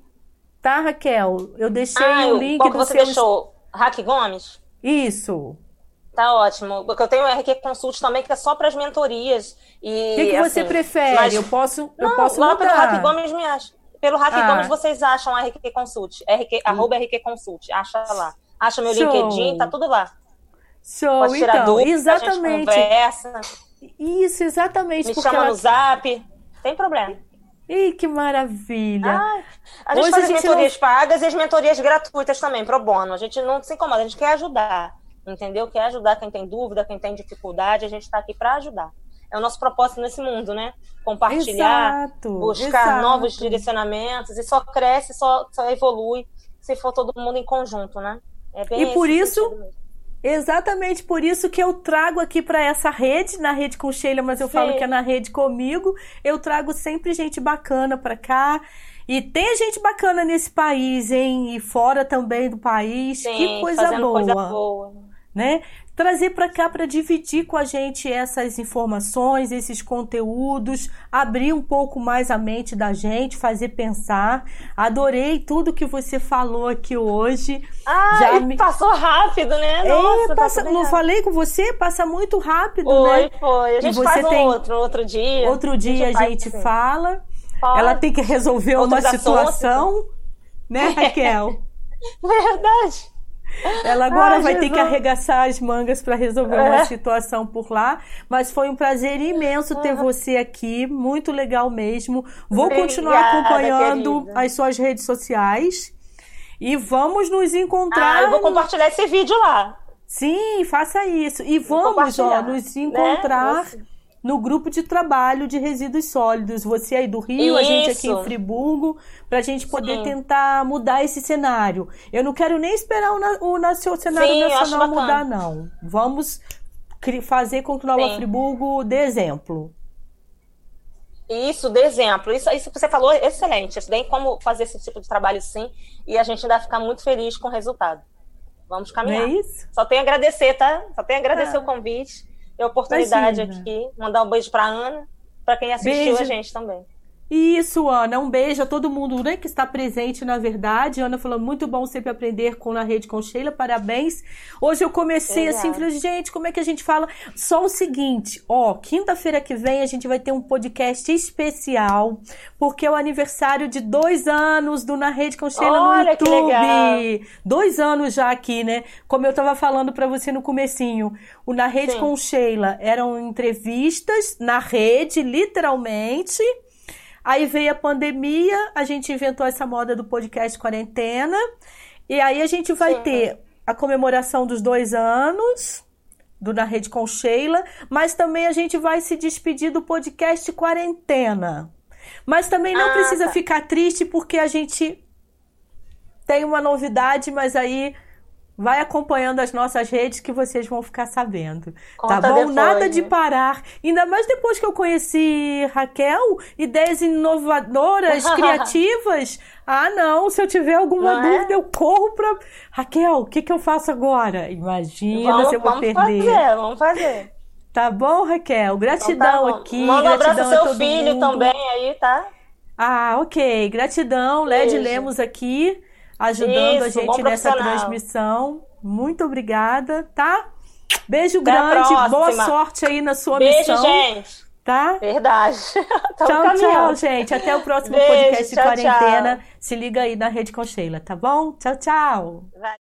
tá, Raquel? Eu deixei ah, o link qual do você seu... deixou? Raque Gomes? Isso. Tá ótimo. Porque eu tenho o RQ Consult também, que é só para as mentorias. O que, que assim, você prefere? Mas... Eu posso, eu Não, posso lá mudar. pelo Raque Gomes me acha. Pelo Hack ah. Gomes vocês acham RQ Consult. RQ, hum. Arroba RQ Consult. Acha lá. Acha meu Show. LinkedIn, tá tudo lá. Show, Pode tirar então, dúvida, exatamente. A gente conversa. Isso, exatamente. Me chama ela... no zap. Tem problema. Ih, que maravilha! Ah, a gente Hoje faz as mentorias não... pagas e as mentorias gratuitas também, pro bono. A gente não se incomoda, a gente quer ajudar, entendeu? Quer ajudar quem tem dúvida, quem tem dificuldade, a gente está aqui para ajudar é o nosso propósito nesse mundo, né? Compartilhar, exato, buscar exato. novos direcionamentos e só cresce, só, só evolui se for todo mundo em conjunto, né? É e por isso, exatamente por isso que eu trago aqui para essa rede, na rede com Sheila, mas eu Sim. falo que é na rede comigo, eu trago sempre gente bacana para cá. E tem gente bacana nesse país, hein? E fora também do país. Sim, que coisa boa. Coisa boa. Né? Trazer para cá para dividir com a gente essas informações, esses conteúdos, abrir um pouco mais a mente da gente, fazer pensar. Adorei tudo que você falou aqui hoje. Ah, Já me... passou rápido, né? É, Nossa, é, passa, não rápido. falei com você? Passa muito rápido, foi, né? Foi, A gente faz tem... outro, outro dia. Outro dia a gente, a gente fala. Pode. Ela tem que resolver Outros uma situação, assuntos. né, [LAUGHS] Raquel? Verdade. Ela agora Ai, vai Jesus. ter que arregaçar as mangas para resolver é. uma situação por lá. Mas foi um prazer imenso ter uhum. você aqui, muito legal mesmo. Vou Obrigada, continuar acompanhando querida. as suas redes sociais e vamos nos encontrar. Ah, eu vou compartilhar esse vídeo lá. Sim, faça isso. E vamos ó, nos né? encontrar. Né? No grupo de trabalho de resíduos sólidos. Você aí do Rio, Isso. a gente aqui em Friburgo, para a gente poder Sim. tentar mudar esse cenário. Eu não quero nem esperar o, na, o, o cenário Sim, nacional mudar, não. Vamos fazer com que Nova Sim. Friburgo dê exemplo. Isso, dê exemplo. Isso, isso que você falou é excelente. Isso tem como fazer esse tipo de trabalho sim e a gente ainda ficar muito feliz com o resultado. Vamos caminhar. Não é isso? Só tenho a agradecer, tá? Só tenho a agradecer ah. o convite a oportunidade Imagina. aqui. Mandar um beijo para Ana, para quem assistiu beijo. a gente também. Isso, Ana. Um beijo a todo mundo né, que está presente, na verdade. Ana falou, muito bom sempre aprender com Na Rede com Sheila, parabéns. Hoje eu comecei Obrigada. assim, falei, gente, como é que a gente fala? Só o seguinte, ó, quinta-feira que vem a gente vai ter um podcast especial, porque é o aniversário de dois anos do Na Rede com Sheila Olha, no YouTube. Que legal. Dois anos já aqui, né? Como eu estava falando para você no comecinho. O Na Rede Sim. com Sheila eram entrevistas na rede, literalmente Aí veio a pandemia, a gente inventou essa moda do podcast quarentena. E aí a gente vai Sim. ter a comemoração dos dois anos do Na Rede com Sheila, mas também a gente vai se despedir do podcast quarentena. Mas também não ah, precisa tá. ficar triste porque a gente tem uma novidade, mas aí Vai acompanhando as nossas redes que vocês vão ficar sabendo. Conta tá bom? Depois, Nada né? de parar. Ainda mais depois que eu conheci Raquel, ideias inovadoras, [LAUGHS] criativas. Ah, não, se eu tiver alguma não é? dúvida, é? eu corro para Raquel, o que, que eu faço agora? Imagina vamos, se eu vou vamos perder. Fazer, vamos fazer. Tá bom, Raquel? Gratidão então tá aqui. Manda um abraço ao seu filho mundo. também aí, tá? Ah, ok. Gratidão, Led Lemos aqui ajudando Isso, a gente nessa transmissão. Muito obrigada, tá? Beijo Até grande, boa sorte aí na sua Beijo, missão. gente. Tá? Verdade. [LAUGHS] tchau, tchau, gente. Até o próximo Beijo, podcast de quarentena. Tchau. Se liga aí na Rede com Sheila, tá bom? Tchau, tchau. Vai.